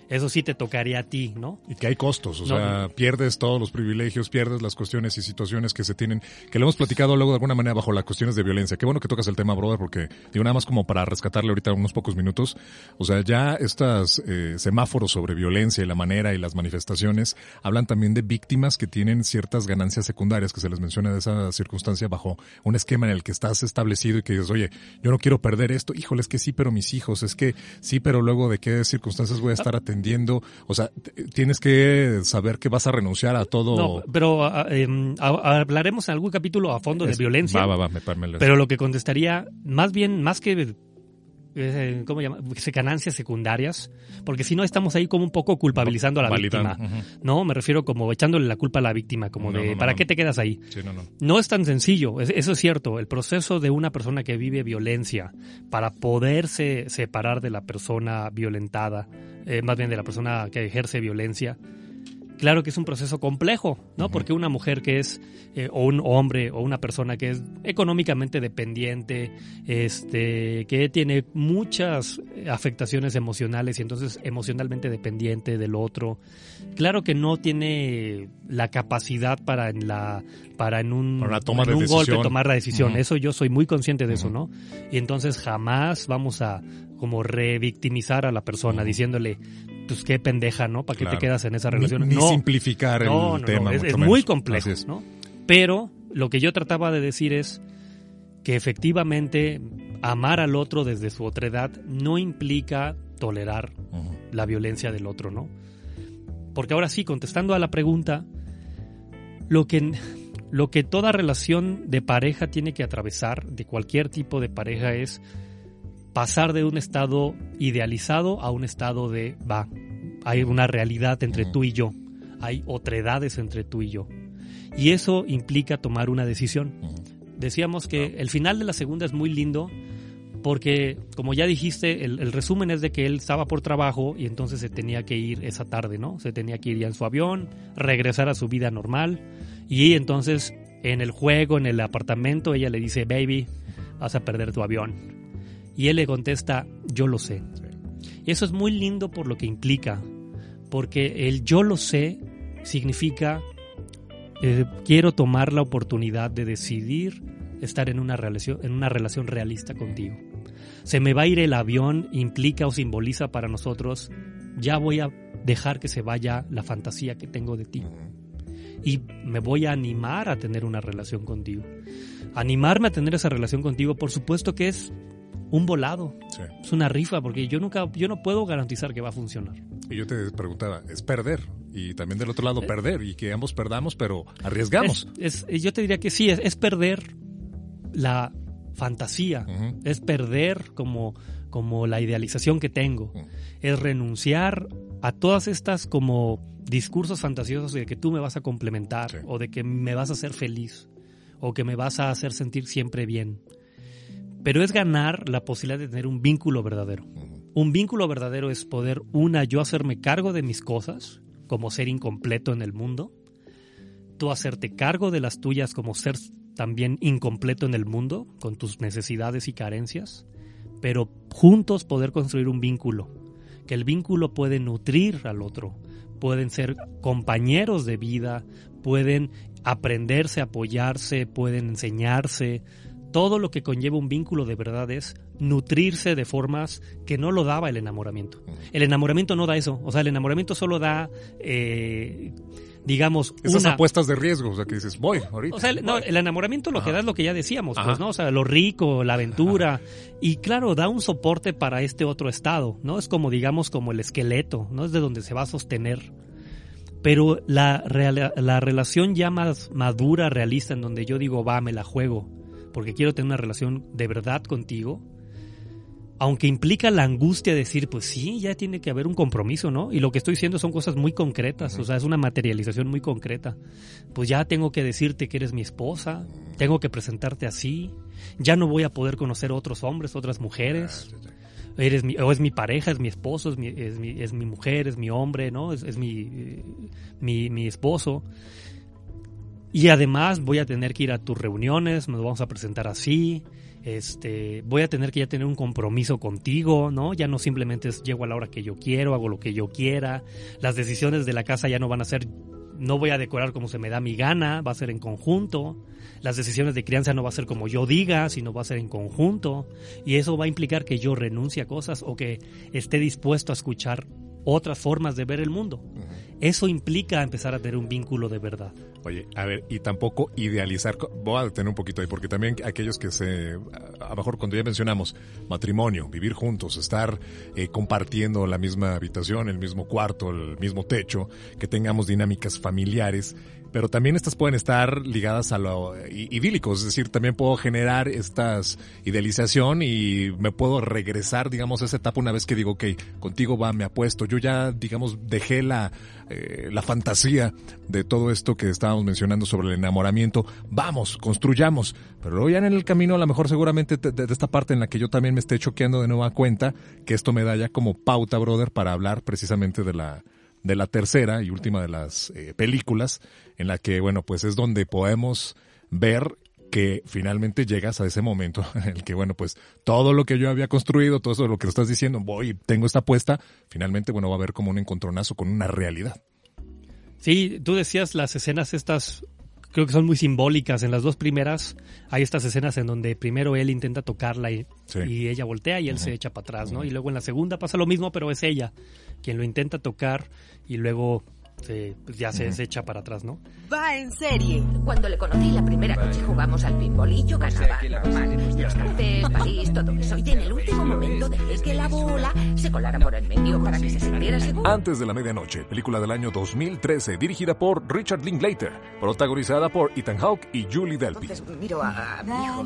Eso sí te tocaría a ti, ¿no? Y que hay costos, o No. sea, pierdes todos los privilegios, pierdes las cuestiones y situaciones que se tienen, que lo hemos platicado luego de alguna manera bajo las cuestiones de violencia. Qué bueno que tocas el tema, brother, porque digo nada más como para rescatarle ahorita unos pocos minutos. O sea, ya estas eh, semáforos sobre violencia y la manera y las manifestaciones hablan también de víctimas que tienen ciertas ganancias secundarias que se les menciona de esa circunstancia bajo un esquema en el que estás establecido y que dices, oye, yo no quiero perder esto, híjole, es que sí, pero mis hijos, es que sí, pero luego de qué circunstancias voy a estar atendiendo, o sea, tienes que saber que vas a renunciar a todo. No, pero ah, em, hablaremos en algún capítulo a fondo de violencia. Va, va, va, me, pero lo que contestaría, más bien, más que eh, ¿cómo llama? ganancias secundarias, porque si no estamos ahí como un poco culpabilizando a la víctima, ¿no? Me refiero como echándole la culpa a la víctima, como de, ¿para qué te quedas ahí? no, es tan sencillo, eso es cierto, el proceso de una persona que vive violencia para poderse separar de la persona violentada, eh, más bien de la persona que ejerce violencia, Claro que es un proceso complejo, ¿no? Porque una mujer que es, eh, o un hombre, o una persona que es económicamente dependiente, este, que tiene muchas afectaciones emocionales y entonces emocionalmente dependiente del otro, claro que no tiene la capacidad para en la, para en un, un golpe tomar la decisión. Eso yo soy muy consciente de eso, ¿no? Y entonces jamás vamos a como revictimizar a la persona diciéndole pues qué pendeja, ¿no? ¿Para qué te quedas en esa relación? Ni, simplificar el tema. es, muy complejo, ¿no? Pero lo que yo trataba de decir es que efectivamente amar al otro desde su otredad no implica tolerar la violencia del otro, ¿no? Porque ahora sí, contestando a la pregunta, lo que, lo que toda relación de pareja tiene que atravesar, de cualquier tipo de pareja, es pasar de un estado idealizado a un estado de, va, hay una realidad entre tú y yo, hay otredades entre tú y yo. Y eso implica tomar una decisión. Decíamos que el final de la segunda es muy lindo porque, como ya dijiste, el, el, resumen es de que él estaba por trabajo y entonces se tenía que ir esa tarde, ¿no? Se tenía que ir ya en su avión, regresar a su vida normal y entonces en el juego, en el apartamento, ella le dice, baby, vas a perder tu avión y él le contesta, yo lo sé. Y eso es muy lindo por lo que implica, porque el yo lo sé significa, eh, quiero tomar la oportunidad de decidir estar en una, relación, en una relación realista contigo. Se me va a ir el avión, implica o simboliza para nosotros, ya voy a dejar que se vaya la fantasía que tengo de ti. Y me voy a animar a tener una relación contigo. Animarme a tener esa relación contigo, por supuesto que es un volado. Es una rifa, porque yo nunca, yo no puedo garantizar que va a funcionar. Y yo te preguntaba, es perder. Y también del otro lado eh, perder. Y que ambos perdamos, pero arriesgamos. Es, yo te diría que sí, es, perder la fantasía. Es perder como, como la idealización que tengo. Es renunciar a todas estas como discursos fantasiosos de que tú me vas a complementar o de que me vas a hacer feliz o que me vas a hacer sentir siempre bien pero es ganar la posibilidad de tener un vínculo verdadero. Un vínculo verdadero es poder, una, yo hacerme cargo de mis cosas, como ser incompleto en el mundo, tú hacerte cargo de las tuyas como ser también incompleto en el mundo, con tus necesidades y carencias, pero juntos poder construir un vínculo, que el vínculo puede nutrir al otro, pueden ser compañeros de vida, pueden aprenderse, apoyarse, pueden enseñarse, todo lo que conlleva un vínculo de verdad es nutrirse de formas que no lo daba el enamoramiento. El enamoramiento no da eso, o sea, el enamoramiento solo da, eh, digamos, esas apuestas de riesgo, o sea, que dices, voy ahorita. O sea, el, no, el enamoramiento lo que da es lo que ya decíamos, pues, ¿no? O sea, lo rico, la aventura, y claro, da un soporte para este otro estado, ¿no? Es como, digamos, como el esqueleto, ¿no? Es de donde se va a sostener. Pero la, la relación ya más madura, realista, en donde yo digo, va, me la juego, porque quiero tener una relación de verdad contigo, aunque implica la angustia de decir, pues sí, ya tiene que haber un compromiso, ¿no? Y lo que estoy diciendo son cosas muy concretas, o sea, es una materialización muy concreta. Pues ya tengo que decirte que eres mi esposa, tengo que presentarte así, ya no voy a poder conocer otros hombres, otras mujeres. Eres mi, o es mi pareja, es mi esposo, es mi, es mi, es mi mujer, es mi hombre, ¿no? Es, es mi, eh, mi, mi esposo. Y además voy a tener que ir a tus reuniones, nos vamos a presentar así, este, voy a tener que ya tener un compromiso contigo, ¿no? Ya no simplemente es llego a la hora que yo quiero, hago lo que yo quiera, las decisiones de la casa ya no van a ser, no voy a decorar como se me da mi gana, va a ser en conjunto, las decisiones de crianza no va a ser como yo diga, sino va a ser en conjunto, y eso va a implicar que yo renuncie a cosas o que esté dispuesto a escuchar otras formas de ver el mundo. eso implica empezar a tener un vínculo de verdad. Oye, a ver, y tampoco idealizar, voy a detener un poquito ahí, porque también aquellos que se, a lo mejor cuando ya mencionamos matrimonio, vivir juntos, estar eh, compartiendo la misma habitación, el mismo cuarto, el mismo techo, que tengamos dinámicas familiares, pero también estas pueden estar ligadas a lo idílico, es decir, también puedo generar estas idealización y me puedo regresar, digamos, a esa etapa una vez que digo, ok, contigo va, me apuesto, yo ya, digamos, dejé la, eh, la fantasía de todo esto que estábamos mencionando sobre el enamoramiento, vamos, construyamos, pero luego ya en el camino a lo mejor seguramente de, de esta parte en la que yo también me esté choqueando de nueva cuenta, que esto me da ya como pauta, brother, para hablar precisamente de la de la tercera y última de las eh, películas, en la que, bueno, pues es donde podemos ver que finalmente llegas a ese momento en el que, bueno, pues todo lo que yo había construido, todo eso lo que estás diciendo, voy, tengo esta apuesta, finalmente, bueno, va a haber como un encontronazo con una realidad. Sí, tú decías las escenas estas creo que son muy simbólicas. En las dos primeras hay estas escenas en donde primero él intenta tocarla y, y ella voltea y él se echa para atrás, ¿no? Y luego en la segunda pasa lo mismo, pero es ella quien lo intenta tocar y luego se, pues ya se, echa para atrás, ¿no? Va en serie. Cuando le conocí la primera noche jugamos al pinball y yo ganaba. Los carteles, París, todo eso. Y en el último momento dejé que la bola se colara por el medio para que se sintiera seguro. Antes de la medianoche, película del año 2013, dirigida por Richard Linklater, protagonizada por Ethan Hawke y Julie Delpy. Entonces miro a, a mi hijo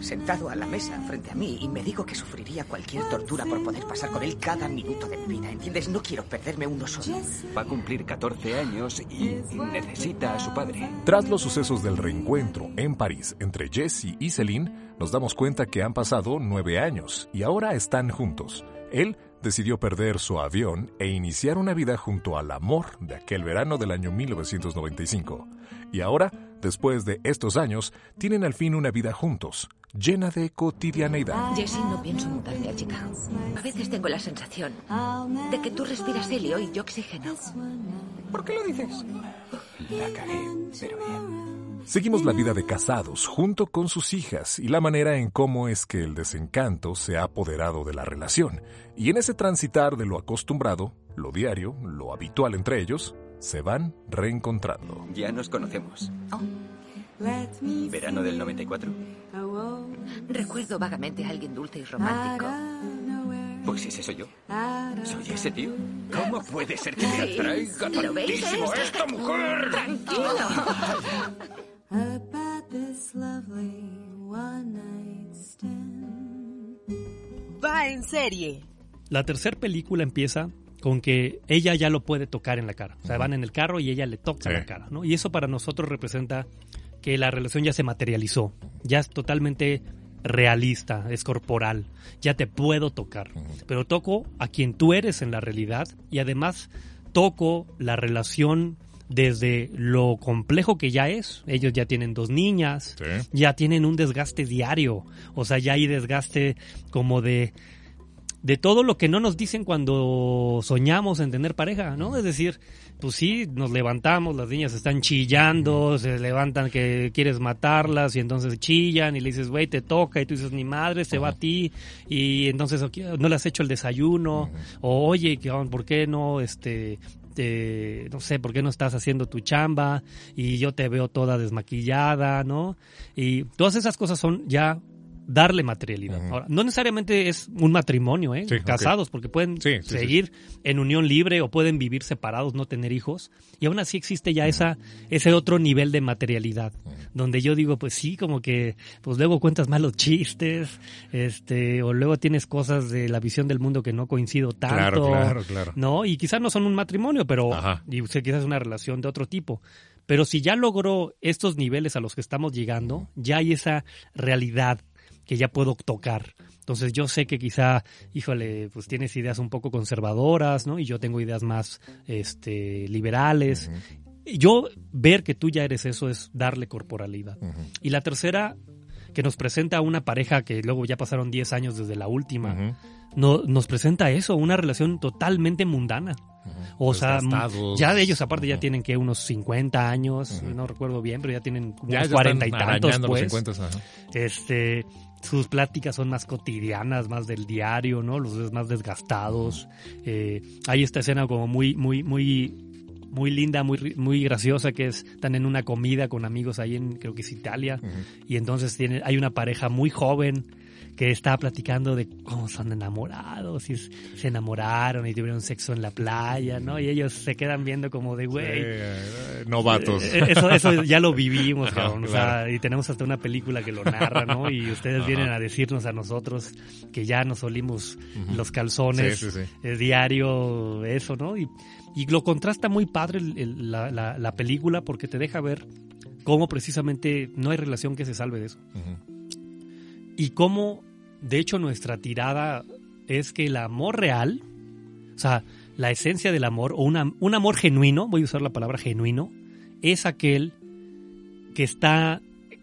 sentado a la mesa frente a mí y me digo que sufriría cualquier tortura por poder pasar con él cada minuto de mi vida. ¿Entiendes? No quiero perderme uno solo. Va a cumplir 14 años y necesita a su padre. Tras los sucesos del reencuentro en París entre Jesse y Celine, nos damos cuenta que han pasado nueve años y ahora están juntos. Él decidió perder su avión e iniciar una vida junto al amor de aquel verano del año 1995. Y ahora, después de estos años, tienen al fin una vida juntos, llena de cotidianeidad. Jesse, no pienso mudarme a Chicago. A veces tengo la sensación de que tú respiras helio y yo oxígeno. ¿Por qué lo dices? La cagué, pero bien. Seguimos la vida de casados junto con sus hijas y la manera en cómo es que el desencanto se ha apoderado de la relación. Y en ese transitar de lo acostumbrado, lo diario, lo habitual entre ellos, se van reencontrando. Ya nos conocemos. ¿Verano del 94? Recuerdo vagamente a alguien dulce y romántico. Pues ese soy yo. Soy ese tío. ¿Cómo puede ser que me atraiga ¿Lo veis? tantísimo Esto- esta mujer? Tranquilo. Va en serie. La tercera película empieza con que ella ya lo puede tocar en la cara. O sea, van en el carro y ella le toca Sí. la cara, ¿no? Y eso para nosotros representa que la relación ya se materializó, ya es totalmente realista, es corporal, ya te puedo tocar, pero toco a quien tú eres en la realidad y además toco la relación desde lo complejo que ya es. Ellos ya tienen dos niñas, Sí. ya tienen un desgaste diario, o sea, ya hay desgaste como de de todo lo que no nos dicen cuando soñamos en tener pareja, ¿no? Es decir, pues sí, nos levantamos, las niñas están chillando, se levantan que quieres matarlas y entonces chillan y le dices, güey, te toca. Y tú dices, mi madre se va a ti. Y entonces "Ok, no le has hecho el desayuno o oye, ¿qué on- ¿por qué no, este, te- no sé, ¿por qué no estás haciendo tu chamba? Y yo te veo toda desmaquillada, ¿no? Y todas esas cosas son ya darle materialidad. Ahora, no necesariamente es un matrimonio, ¿eh? Sí. Casados, porque pueden Sí, sí, seguir en unión libre o pueden vivir separados, no tener hijos. Y aún así existe ya esa, ese otro nivel de materialidad, donde yo digo, pues sí, como que, pues luego cuentas malos chistes, este, o luego tienes cosas de la visión del mundo que no coincido tanto. Claro, claro, claro. ¿no? Y quizás no son un matrimonio, pero y, o sea, quizás una relación de otro tipo. Pero si ya logró estos niveles a los que estamos llegando, ya hay esa realidad que ya puedo tocar. Entonces yo sé que quizá, híjole, pues tienes ideas un poco conservadoras, ¿no? Y yo tengo ideas más este, liberales. Yo ver que tú ya eres eso es darle corporalidad. Y la tercera, que nos presenta una pareja que luego ya pasaron 10 años desde la última, no, nos presenta eso, una relación totalmente mundana. O sea, ya de ellos aparte ya tienen que unos 50 años, no recuerdo bien, pero ya tienen Ya, unos ya 40 y tantos, arañando los pues. 50, ajá. Este, sus pláticas son más cotidianas, más del diario, ¿no? Los ves más desgastados. Eh, hay esta escena como muy, muy, muy muy linda, muy, muy graciosa, que es, están en una comida con amigos ahí en, creo que es Italia, y entonces tiene, hay una pareja muy joven que está platicando de cómo son enamorados, y se enamoraron y tuvieron sexo en la playa, ¿no? Y ellos se quedan viendo como de, güey, Eh, novatos. eh, Eso, eso ya lo vivimos, Ajá, cabrón. O claro. sea, y tenemos hasta una película que lo narra, ¿no? Y ustedes Ajá. vienen a decirnos a nosotros que ya nos olimos los calzones Sí, sí, sí. eh, diario, eso, ¿no? Y, y lo contrasta muy padre el- el- la, la- la película porque te deja ver cómo precisamente no hay relación que se salve de eso. Y cómo, de hecho, nuestra tirada es que el amor real, o sea, la esencia del amor, o una- un amor genuino, voy a usar la palabra genuino, es aquel que está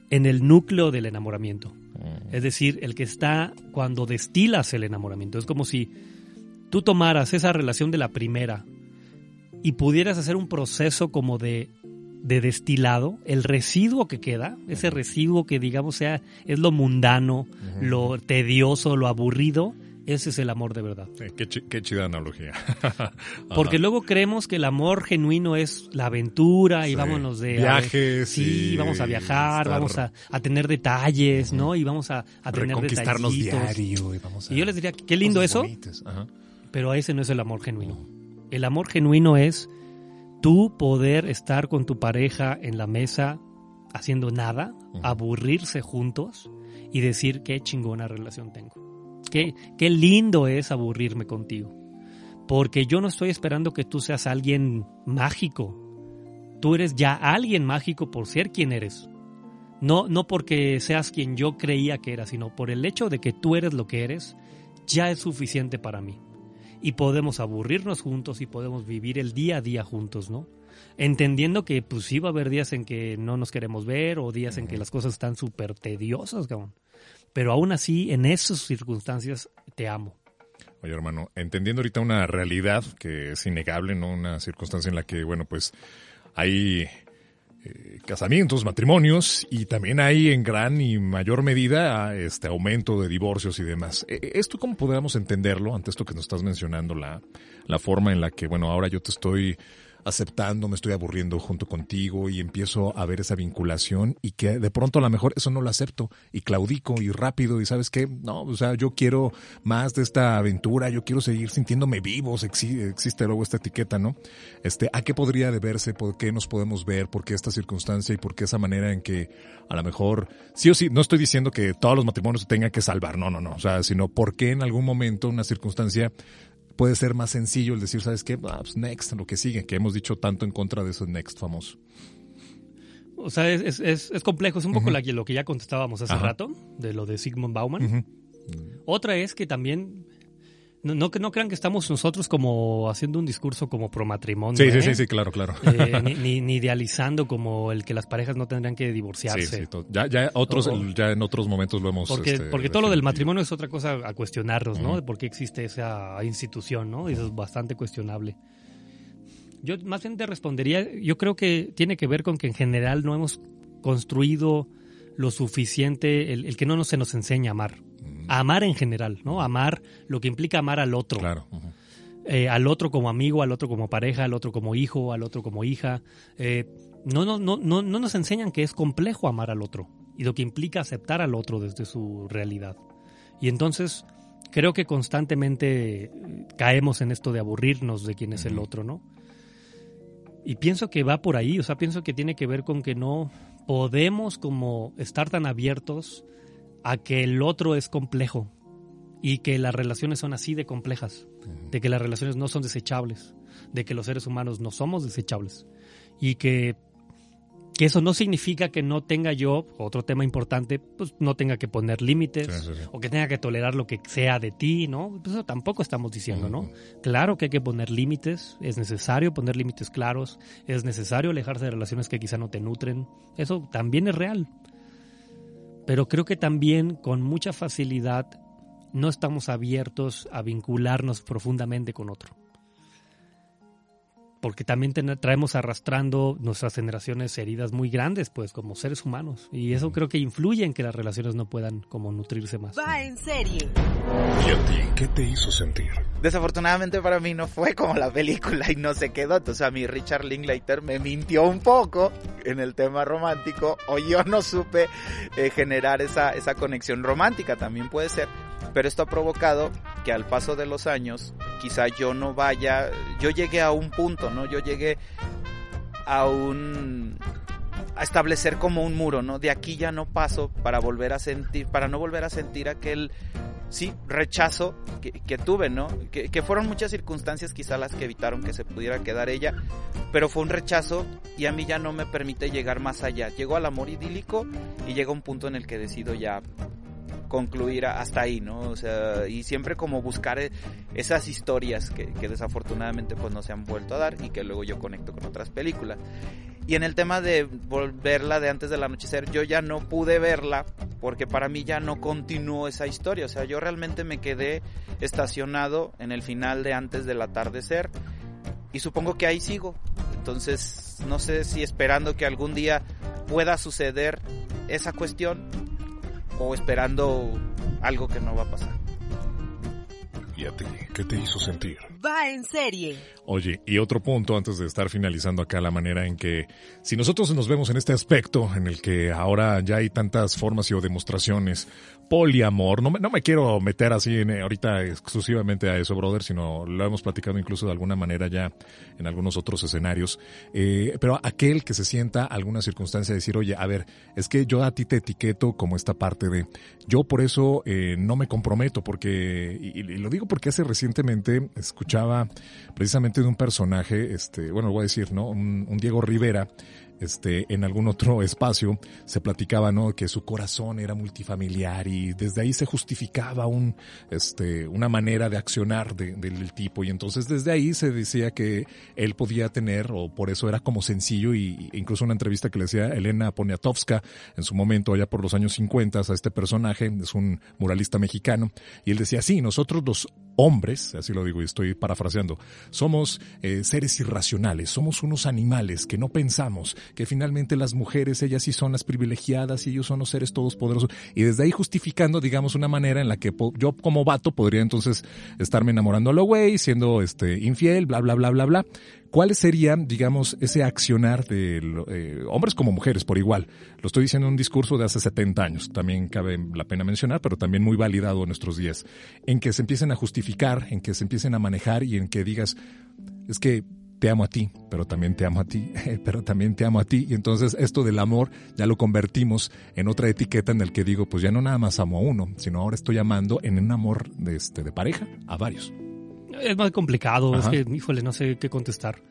en el núcleo del enamoramiento. Mm. Es decir, el que está cuando destilas el enamoramiento. Es como si tú tomaras esa relación de la primera y pudieras hacer un proceso como de, de destilado, el residuo que queda, ese residuo que digamos sea, es lo mundano, lo tedioso, lo aburrido, ese es el amor de verdad. Sí, qué, qué chida analogía. Porque luego creemos que el amor genuino es la aventura y Sí. vámonos de... Viajes Sí, y vamos a viajar, estar- vamos a, a tener detalles, ¿no? Y vamos a, a tener detallitos. diario. Y, vamos a- Y yo les diría, qué lindo eso. Ajá. pero ese no es el amor genuino. El amor genuino es tú poder estar con tu pareja en la mesa haciendo nada, aburrirse juntos y decir qué chingona relación tengo. Qué, qué lindo es aburrirme contigo. Porque yo no estoy esperando que tú seas alguien mágico. Tú eres ya alguien mágico por ser quien eres. No, no porque seas quien yo creía que eras, sino por el hecho de que tú eres lo que eres, ya es suficiente para mí. Y podemos aburrirnos juntos y podemos vivir el día a día juntos, ¿no? Entendiendo que pues sí va a haber días en que no nos queremos ver o días en que las cosas están súper tediosas, cabrón. Pero aún así, en esas circunstancias, te amo. Oye, hermano, entendiendo ahorita una realidad que es innegable, ¿no? Una circunstancia en la que, bueno, pues hay eh, casamientos, matrimonios y también hay en gran y mayor medida este aumento de divorcios y demás. Eh, ¿Esto cómo podríamos entenderlo ante esto que nos estás mencionando, la, la forma en la que, bueno, ahora yo te estoy aceptando, me estoy aburriendo junto contigo y empiezo a ver esa vinculación y que de pronto a lo mejor eso no lo acepto y claudico y rápido y sabes qué, no, o sea, yo quiero más de esta aventura, yo quiero seguir sintiéndome vivos, exi- existe luego esta etiqueta, ¿no? Este, ¿a qué podría deberse? ¿Por qué nos podemos ver? ¿Por qué esta circunstancia y por qué esa manera en que a lo mejor, sí o sí, no estoy diciendo que todos los matrimonios se tengan que salvar, no, no, no, o sea, sino por qué en algún momento una circunstancia puede ser más sencillo el decir, ¿sabes qué? Ah, pues next, lo que sigue, que hemos dicho tanto en contra de ese next famoso. O sea, es, es, es- es complejo. Es un poco la- lo que ya contestábamos hace Ajá. rato, de lo de Sigmund Bauman. Otra es que también, no, no, que no crean que estamos nosotros como haciendo un discurso como pro matrimonio. Sí, sí, ¿eh? sí, sí, claro, claro. Eh, ni, ni- ni idealizando como el que las parejas no tendrían que divorciarse. Sí, sí, ya, ya, otros, O- ya en otros momentos lo hemos... Porque, este, porque todo lo del matrimonio es otra cosa a cuestionarnos, ¿no? Ujú. De por qué existe esa institución, ¿no? Y eso es bastante cuestionable. Yo más bien te respondería, yo creo que tiene que ver con que en general no hemos construido lo suficiente, el, el que no nos, se nos enseña a amar. A amar en general, ¿no? Amar lo que implica amar al otro. Claro. Eh, al otro como amigo, al otro como pareja, al otro como hijo, al otro como hija. Eh, no, no, no, no, no nos enseñan que es complejo amar al otro y lo que implica aceptar al otro desde su realidad. Y entonces creo que constantemente eh, caemos en esto de aburrirnos de quién es el otro, ¿no? Y pienso que va por ahí, o sea, pienso que tiene que ver con que no podemos como estar tan abiertos a que el otro es complejo y que las relaciones son así de complejas, de que las relaciones no son desechables, de que los seres humanos no somos desechables y que, que eso no significa que no tenga yo, otro tema importante, pues no tenga que poner límites Sí, sí, sí. o que tenga que tolerar lo que sea de ti, ¿no? Pues eso tampoco estamos diciendo, ¿no? Claro que hay que poner límites, es necesario poner límites claros, es necesario alejarse de relaciones que quizá no te nutren, eso también es real. Pero creo que también con mucha facilidad no estamos abiertos a vincularnos profundamente con otro. Porque también traemos arrastrando nuestras generaciones heridas muy grandes, pues como seres humanos. Y eso creo que influye en que las relaciones no puedan como nutrirse más. Va en serie. ¿Y a ti qué te hizo sentir? Desafortunadamente para mí no fue como la película y no se quedó. Entonces a mí Richard Linklater me mintió un poco en el tema romántico o yo no supe eh, generar esa, esa conexión romántica, también puede ser. Pero esto ha provocado que al paso de los años quizá yo no vaya, yo llegué a un punto, ¿no? Yo llegué a un a establecer como un muro, ¿no? De aquí ya no paso para volver a sentir, para no volver a sentir aquel sí, rechazo que, que tuve, ¿no? Que, que, fueron muchas circunstancias quizá las que evitaron que se pudiera quedar ella, pero fue un rechazo y a mí ya no me permite llegar más allá. Llegó al amor idílico y llega un punto en el que decido ya concluir hasta ahí, ¿no? O sea, y siempre como buscar esas historias que, que, desafortunadamente pues no se han vuelto a dar y que luego yo conecto con otras películas. Y en el tema de volverla de antes del anochecer, yo ya no pude verla porque para mí ya no continuó esa historia. O sea, yo realmente me quedé estacionado en el final de antes del atardecer y supongo que ahí sigo. Entonces, no sé si esperando que algún día pueda suceder esa cuestión o esperando algo que no va a pasar. ¿Y a ti qué te hizo sentir? Va en serie. Oye, y otro punto antes de estar finalizando acá la manera en que si nosotros nos vemos en este aspecto en el que ahora ya hay tantas formas y o demostraciones, poliamor, no me, no me quiero meter así en, ahorita exclusivamente a eso, brother, sino lo hemos platicado incluso de alguna manera ya en algunos otros escenarios, eh, pero aquel que se sienta alguna circunstancia de decir, oye, a ver, es que yo a ti te etiqueto como esta parte de, yo por eso eh, no me comprometo, porque, y, y lo digo porque hace recientemente escuchaba precisamente de un personaje, este, bueno, lo voy a decir, ¿no? Un, Diego Rivera, este, en algún otro espacio se platicaba, ¿no? Que su corazón era multifamiliar y desde ahí se justificaba un, este, una manera de accionar de, de, del tipo y entonces desde ahí se decía que él podía tener o por eso era como sencillo y incluso una entrevista que le decía Elena Poniatowska en su momento allá por los años 50 a este personaje, es un muralista mexicano y él decía, sí, nosotros los hombres, así lo digo y estoy parafraseando, somos eh, seres irracionales, somos unos animales que no pensamos, que finalmente las mujeres, ellas sí son las privilegiadas y ellos son los seres todos poderosos. Y desde ahí justificando, digamos, una manera en la que yo como vato podría entonces estarme enamorando a lo güey, siendo este infiel, bla, bla, bla, bla, bla. ¿Cuáles serían, digamos, ese accionar de eh, hombres como mujeres por igual? Lo estoy diciendo en un discurso de hace 70 años, también cabe la pena mencionar, pero también muy validado en nuestros días, en que se empiecen a justificar, en que se empiecen a manejar y en que digas, es que te amo a ti, pero también te amo a ti, pero también te amo a ti. Y entonces esto del amor ya lo convertimos en otra etiqueta en el que digo, pues ya no nada más amo a uno, sino ahora estoy amando en un amor de, este, de pareja a varios. Es más complicado, Ajá. es que, híjole, no sé qué contestar.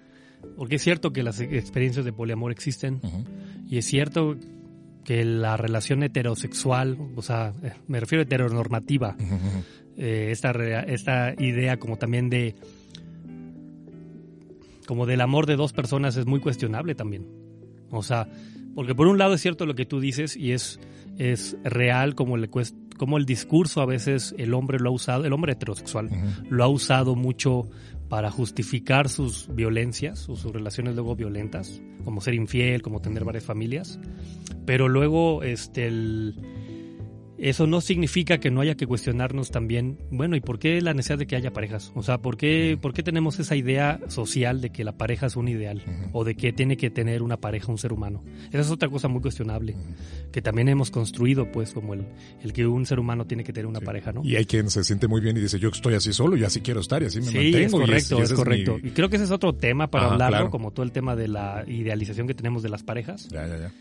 Porque es cierto que las experiencias de poliamor existen uh -huh. y es cierto que la relación heterosexual, o sea, me refiero a heteronormativa, uh -huh. eh, esta, esta idea como también de como del amor de dos personas es muy cuestionable también. O sea, porque por un lado es cierto lo que tú dices y es, es real como, le cuesta, como el discurso a veces el hombre lo ha usado, el hombre heterosexual uh -huh. lo ha usado mucho para justificar sus violencias o sus relaciones luego violentas, como ser infiel, como tener varias familias. Pero luego este el, eso no significa que no haya que cuestionarnos también, bueno, ¿y por qué la necesidad de que haya parejas? O sea, ¿por qué, ¿por qué tenemos esa idea social de que la pareja es un ideal? Uh -huh. O de que tiene que tener una pareja un ser humano. Esa es otra cosa muy cuestionable, uh -huh. que también hemos construido, pues, como el, el que un ser humano tiene que tener una sí. pareja, ¿no? Y hay quien se siente muy bien y dice, yo estoy así solo y así quiero estar y así me sí, mantengo. es correcto, y es, es, correcto. Mi... Y creo que ese es otro tema para Ajá, hablarlo, claro. como todo el tema de la idealización que tenemos de las parejas. Ya, ya, ya.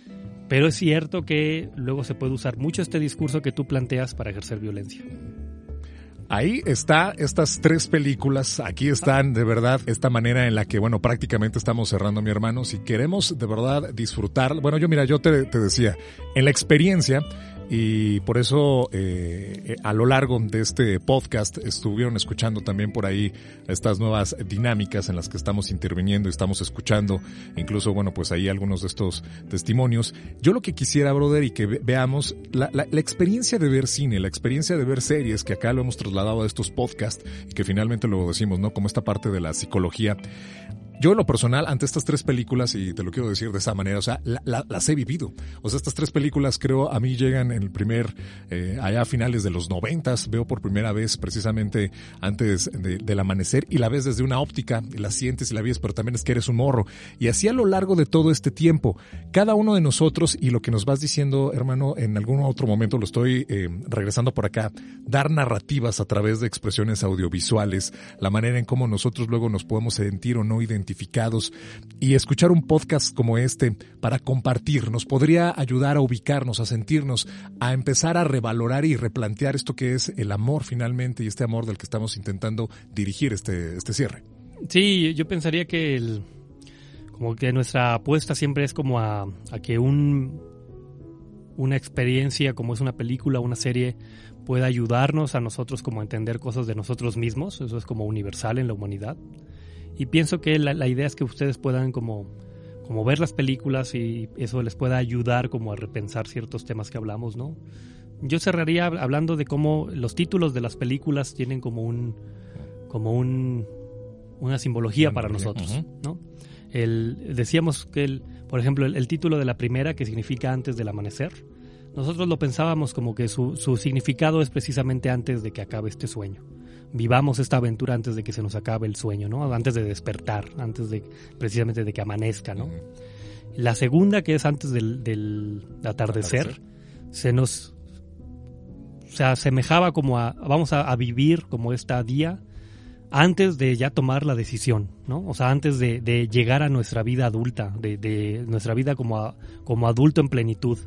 Pero es cierto que luego se puede usar mucho este discurso que tú planteas para ejercer violencia. Ahí está estas tres películas, aquí están de verdad esta manera en la que, bueno, prácticamente estamos cerrando, mi hermano. Si queremos de verdad disfrutar, bueno, yo mira, yo te, te decía, en la experiencia, y por eso eh, eh, a lo largo de este podcast estuvieron escuchando también por ahí estas nuevas dinámicas en las que estamos interviniendo estamos escuchando, incluso bueno pues ahí algunos de estos testimonios. Yo lo que quisiera, brother, y que ve- veamos la, la- experiencia de ver cine, la experiencia de ver series, que acá lo hemos trasladado a estos podcasts y que finalmente lo decimos, ¿no? Como esta parte de la psicología. Yo en lo personal, ante estas tres películas, y te lo quiero decir de esa manera, o sea, la- las he vivido. O sea, estas tres películas creo a mí llegan en el primer, eh, allá a finales de los noventas, veo por primera vez precisamente antes de- del amanecer y la ves desde una óptica, la sientes y la vives, pero también es que eres un morro. Y así a lo largo de todo este tiempo, cada uno de nosotros, y lo que nos vas diciendo, hermano, en algún otro momento lo estoy eh, regresando por acá, dar narrativas a través de expresiones audiovisuales, la manera en cómo nosotros luego nos podemos sentir o no identificados y escuchar un podcast como este para compartir nos podría ayudar a ubicarnos, a sentirnos, a empezar a revalorar y replantear esto que es el amor finalmente y este amor del que estamos intentando dirigir este, este cierre. Sí, yo pensaría que el, como que nuestra apuesta siempre es como a, a que un una experiencia como es una película, una serie pueda ayudarnos a nosotros como a entender cosas de nosotros mismos, eso es como universal en la humanidad. Y pienso que la, la idea es que ustedes puedan como como ver las películas y eso les pueda ayudar como a repensar ciertos temas que hablamos, ¿no? Yo cerraría hab- hablando de cómo los títulos de las películas tienen como un como un una simbología para nosotros. ¿no? El, decíamos que, el, por ejemplo, el, el título de la primera, que significa antes del amanecer, nosotros lo pensábamos como que su, su significado es precisamente antes de que acabe este sueño. Vivamos esta aventura antes de que se nos acabe el sueño, ¿no? Antes de despertar, antes de precisamente de que amanezca, ¿no? La segunda, que es antes del, del atardecer, Atardecer. se nos se asemejaba como a vamos a, a vivir como esta día antes de ya tomar la decisión, ¿no? O sea, antes de, de llegar a nuestra vida adulta, de, de nuestra vida como, a- como adulto en plenitud.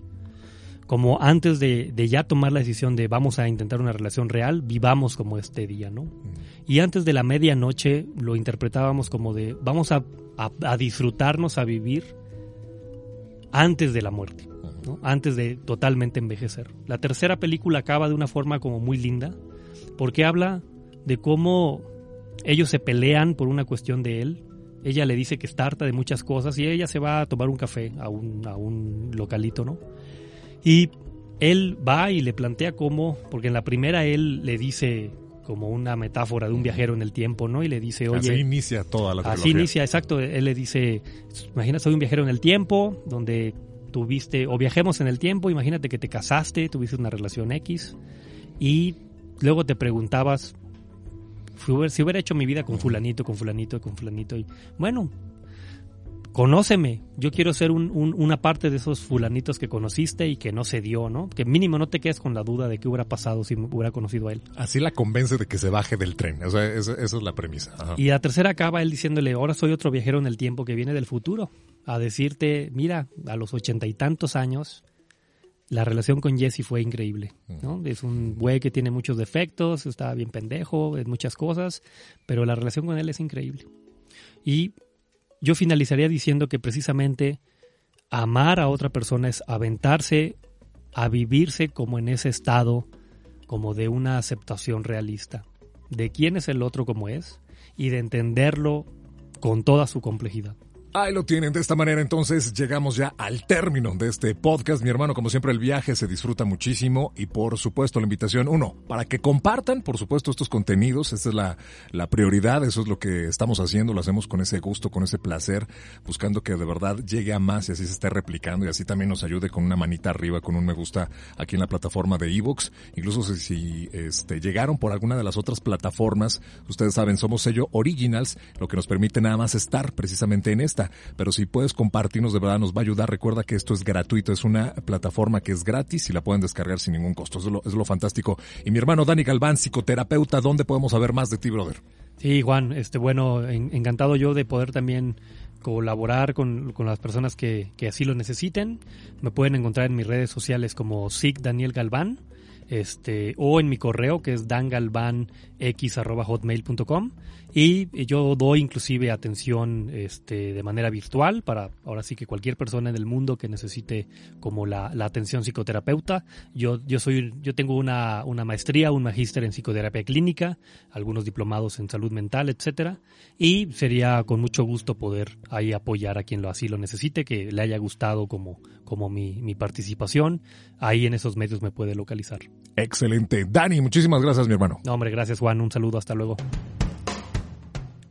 Como antes de, de ya tomar la decisión de vamos a intentar una relación real, vivamos como este día, ¿no? Y antes de la medianoche lo interpretábamos como de vamos a, a- a disfrutarnos, a vivir antes de la muerte, ¿no? antes de totalmente envejecer. La tercera película acaba de una forma como muy linda, porque habla de cómo ellos se pelean por una cuestión de él. Ella le dice que está harta de muchas cosas y ella se va a tomar un café a un, a un localito, ¿no? Y él va y le plantea cómo, porque en la primera él le dice como una metáfora de un viajero en el tiempo, ¿no? Y le dice, oye, Así inicia toda la Así trilogía. inicia, exacto. Él le dice, imagina, soy un viajero en el tiempo, donde tuviste, o viajemos en el tiempo, imagínate que te casaste, tuviste una relación X, y luego te preguntabas, si hubiera, si hubiera hecho mi vida con fulanito, con fulanito, con fulanito, y bueno, conóceme, yo quiero ser un- un- una parte de esos fulanitos que conociste y que no se dio, ¿no? Que mínimo no te quedes con la duda de qué hubiera pasado si me hubiera conocido a él. Así la convence de que se baje del tren. O sea, esa, esa es la premisa. Ajá. Y la tercera acaba él diciéndole, ahora soy otro viajero en el tiempo que viene del futuro, a decirte, mira, a los ochenta y tantos años, la relación con Jesse fue increíble, ¿no? Es un güey que tiene muchos defectos, está bien pendejo, en muchas cosas, pero la relación con él es increíble. Y yo finalizaría diciendo que precisamente amar a otra persona es aventarse a vivirse como en ese estado, como de una aceptación realista, de quién es el otro como es y de entenderlo con toda su complejidad. Ahí lo tienen. De esta manera, entonces, llegamos ya al término de este podcast. Mi hermano, como siempre, el viaje se disfruta muchísimo y, por supuesto, la invitación, uno, para que compartan, por supuesto, estos contenidos. Esta es la, la prioridad. Eso es lo que estamos haciendo. Lo hacemos con ese gusto, con ese placer, buscando que de verdad llegue a más y así se esté replicando y así también nos ayude con una manita arriba, con un me gusta aquí en la plataforma de Evox. Incluso si, si, este, llegaron por alguna de las otras plataformas, ustedes saben, somos sello Originals, lo que nos permite nada más estar precisamente en esta. Pero si puedes compartirnos, de verdad nos va a ayudar. Recuerda que esto es gratuito, es una plataforma que es gratis y la pueden descargar sin ningún costo. Es lo, es lo fantástico. Y mi hermano Dani Galván, psicoterapeuta, ¿dónde podemos saber más de ti, brother? Sí, Juan, este, bueno, en- encantado yo de poder también colaborar con, con las personas que, que así lo necesiten. Me pueden encontrar en mis redes sociales como SIG Daniel Galván, este, o en mi correo que es dangalván x.hotmail.com y yo doy inclusive atención este, de manera virtual para ahora sí que cualquier persona en el mundo que necesite como la, la atención psicoterapeuta. Yo, yo, soy, yo tengo una, una maestría, un magíster en psicoterapia clínica, algunos diplomados en salud mental, etcétera, y sería con mucho gusto poder ahí apoyar a quien lo así lo necesite, que le haya gustado como, como mi, mi participación. Ahí en esos medios me puede localizar. Excelente. Dani, muchísimas gracias, mi hermano. No, hombre, gracias Juan. Un saludo. Hasta luego.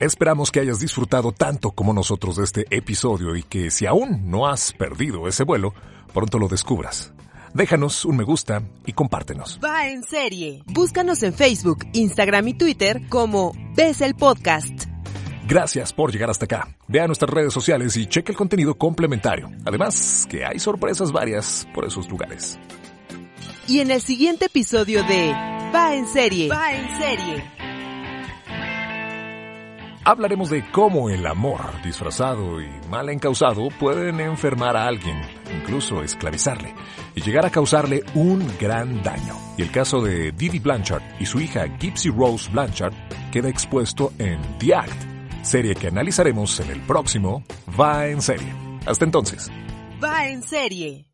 Esperamos que hayas disfrutado tanto como nosotros de este episodio y que si aún no has perdido ese vuelo, pronto lo descubras. Déjanos un me gusta y compártenos. Va en serie. Búscanos en Facebook, Instagram y Twitter como Ves el Podcast. Gracias por llegar hasta acá. Vea nuestras redes sociales y cheque el contenido complementario. Además, que hay sorpresas varias por esos lugares. Y en el siguiente episodio de Va en serie. Va en serie. Hablaremos de cómo el amor disfrazado y mal encausado pueden enfermar a alguien, incluso esclavizarle, y llegar a causarle un gran daño. Y el caso de Didi Blanchard y su hija Gypsy Rose Blanchard queda expuesto en The Act, serie que analizaremos en el próximo Va en serie. Hasta entonces. Va en serie.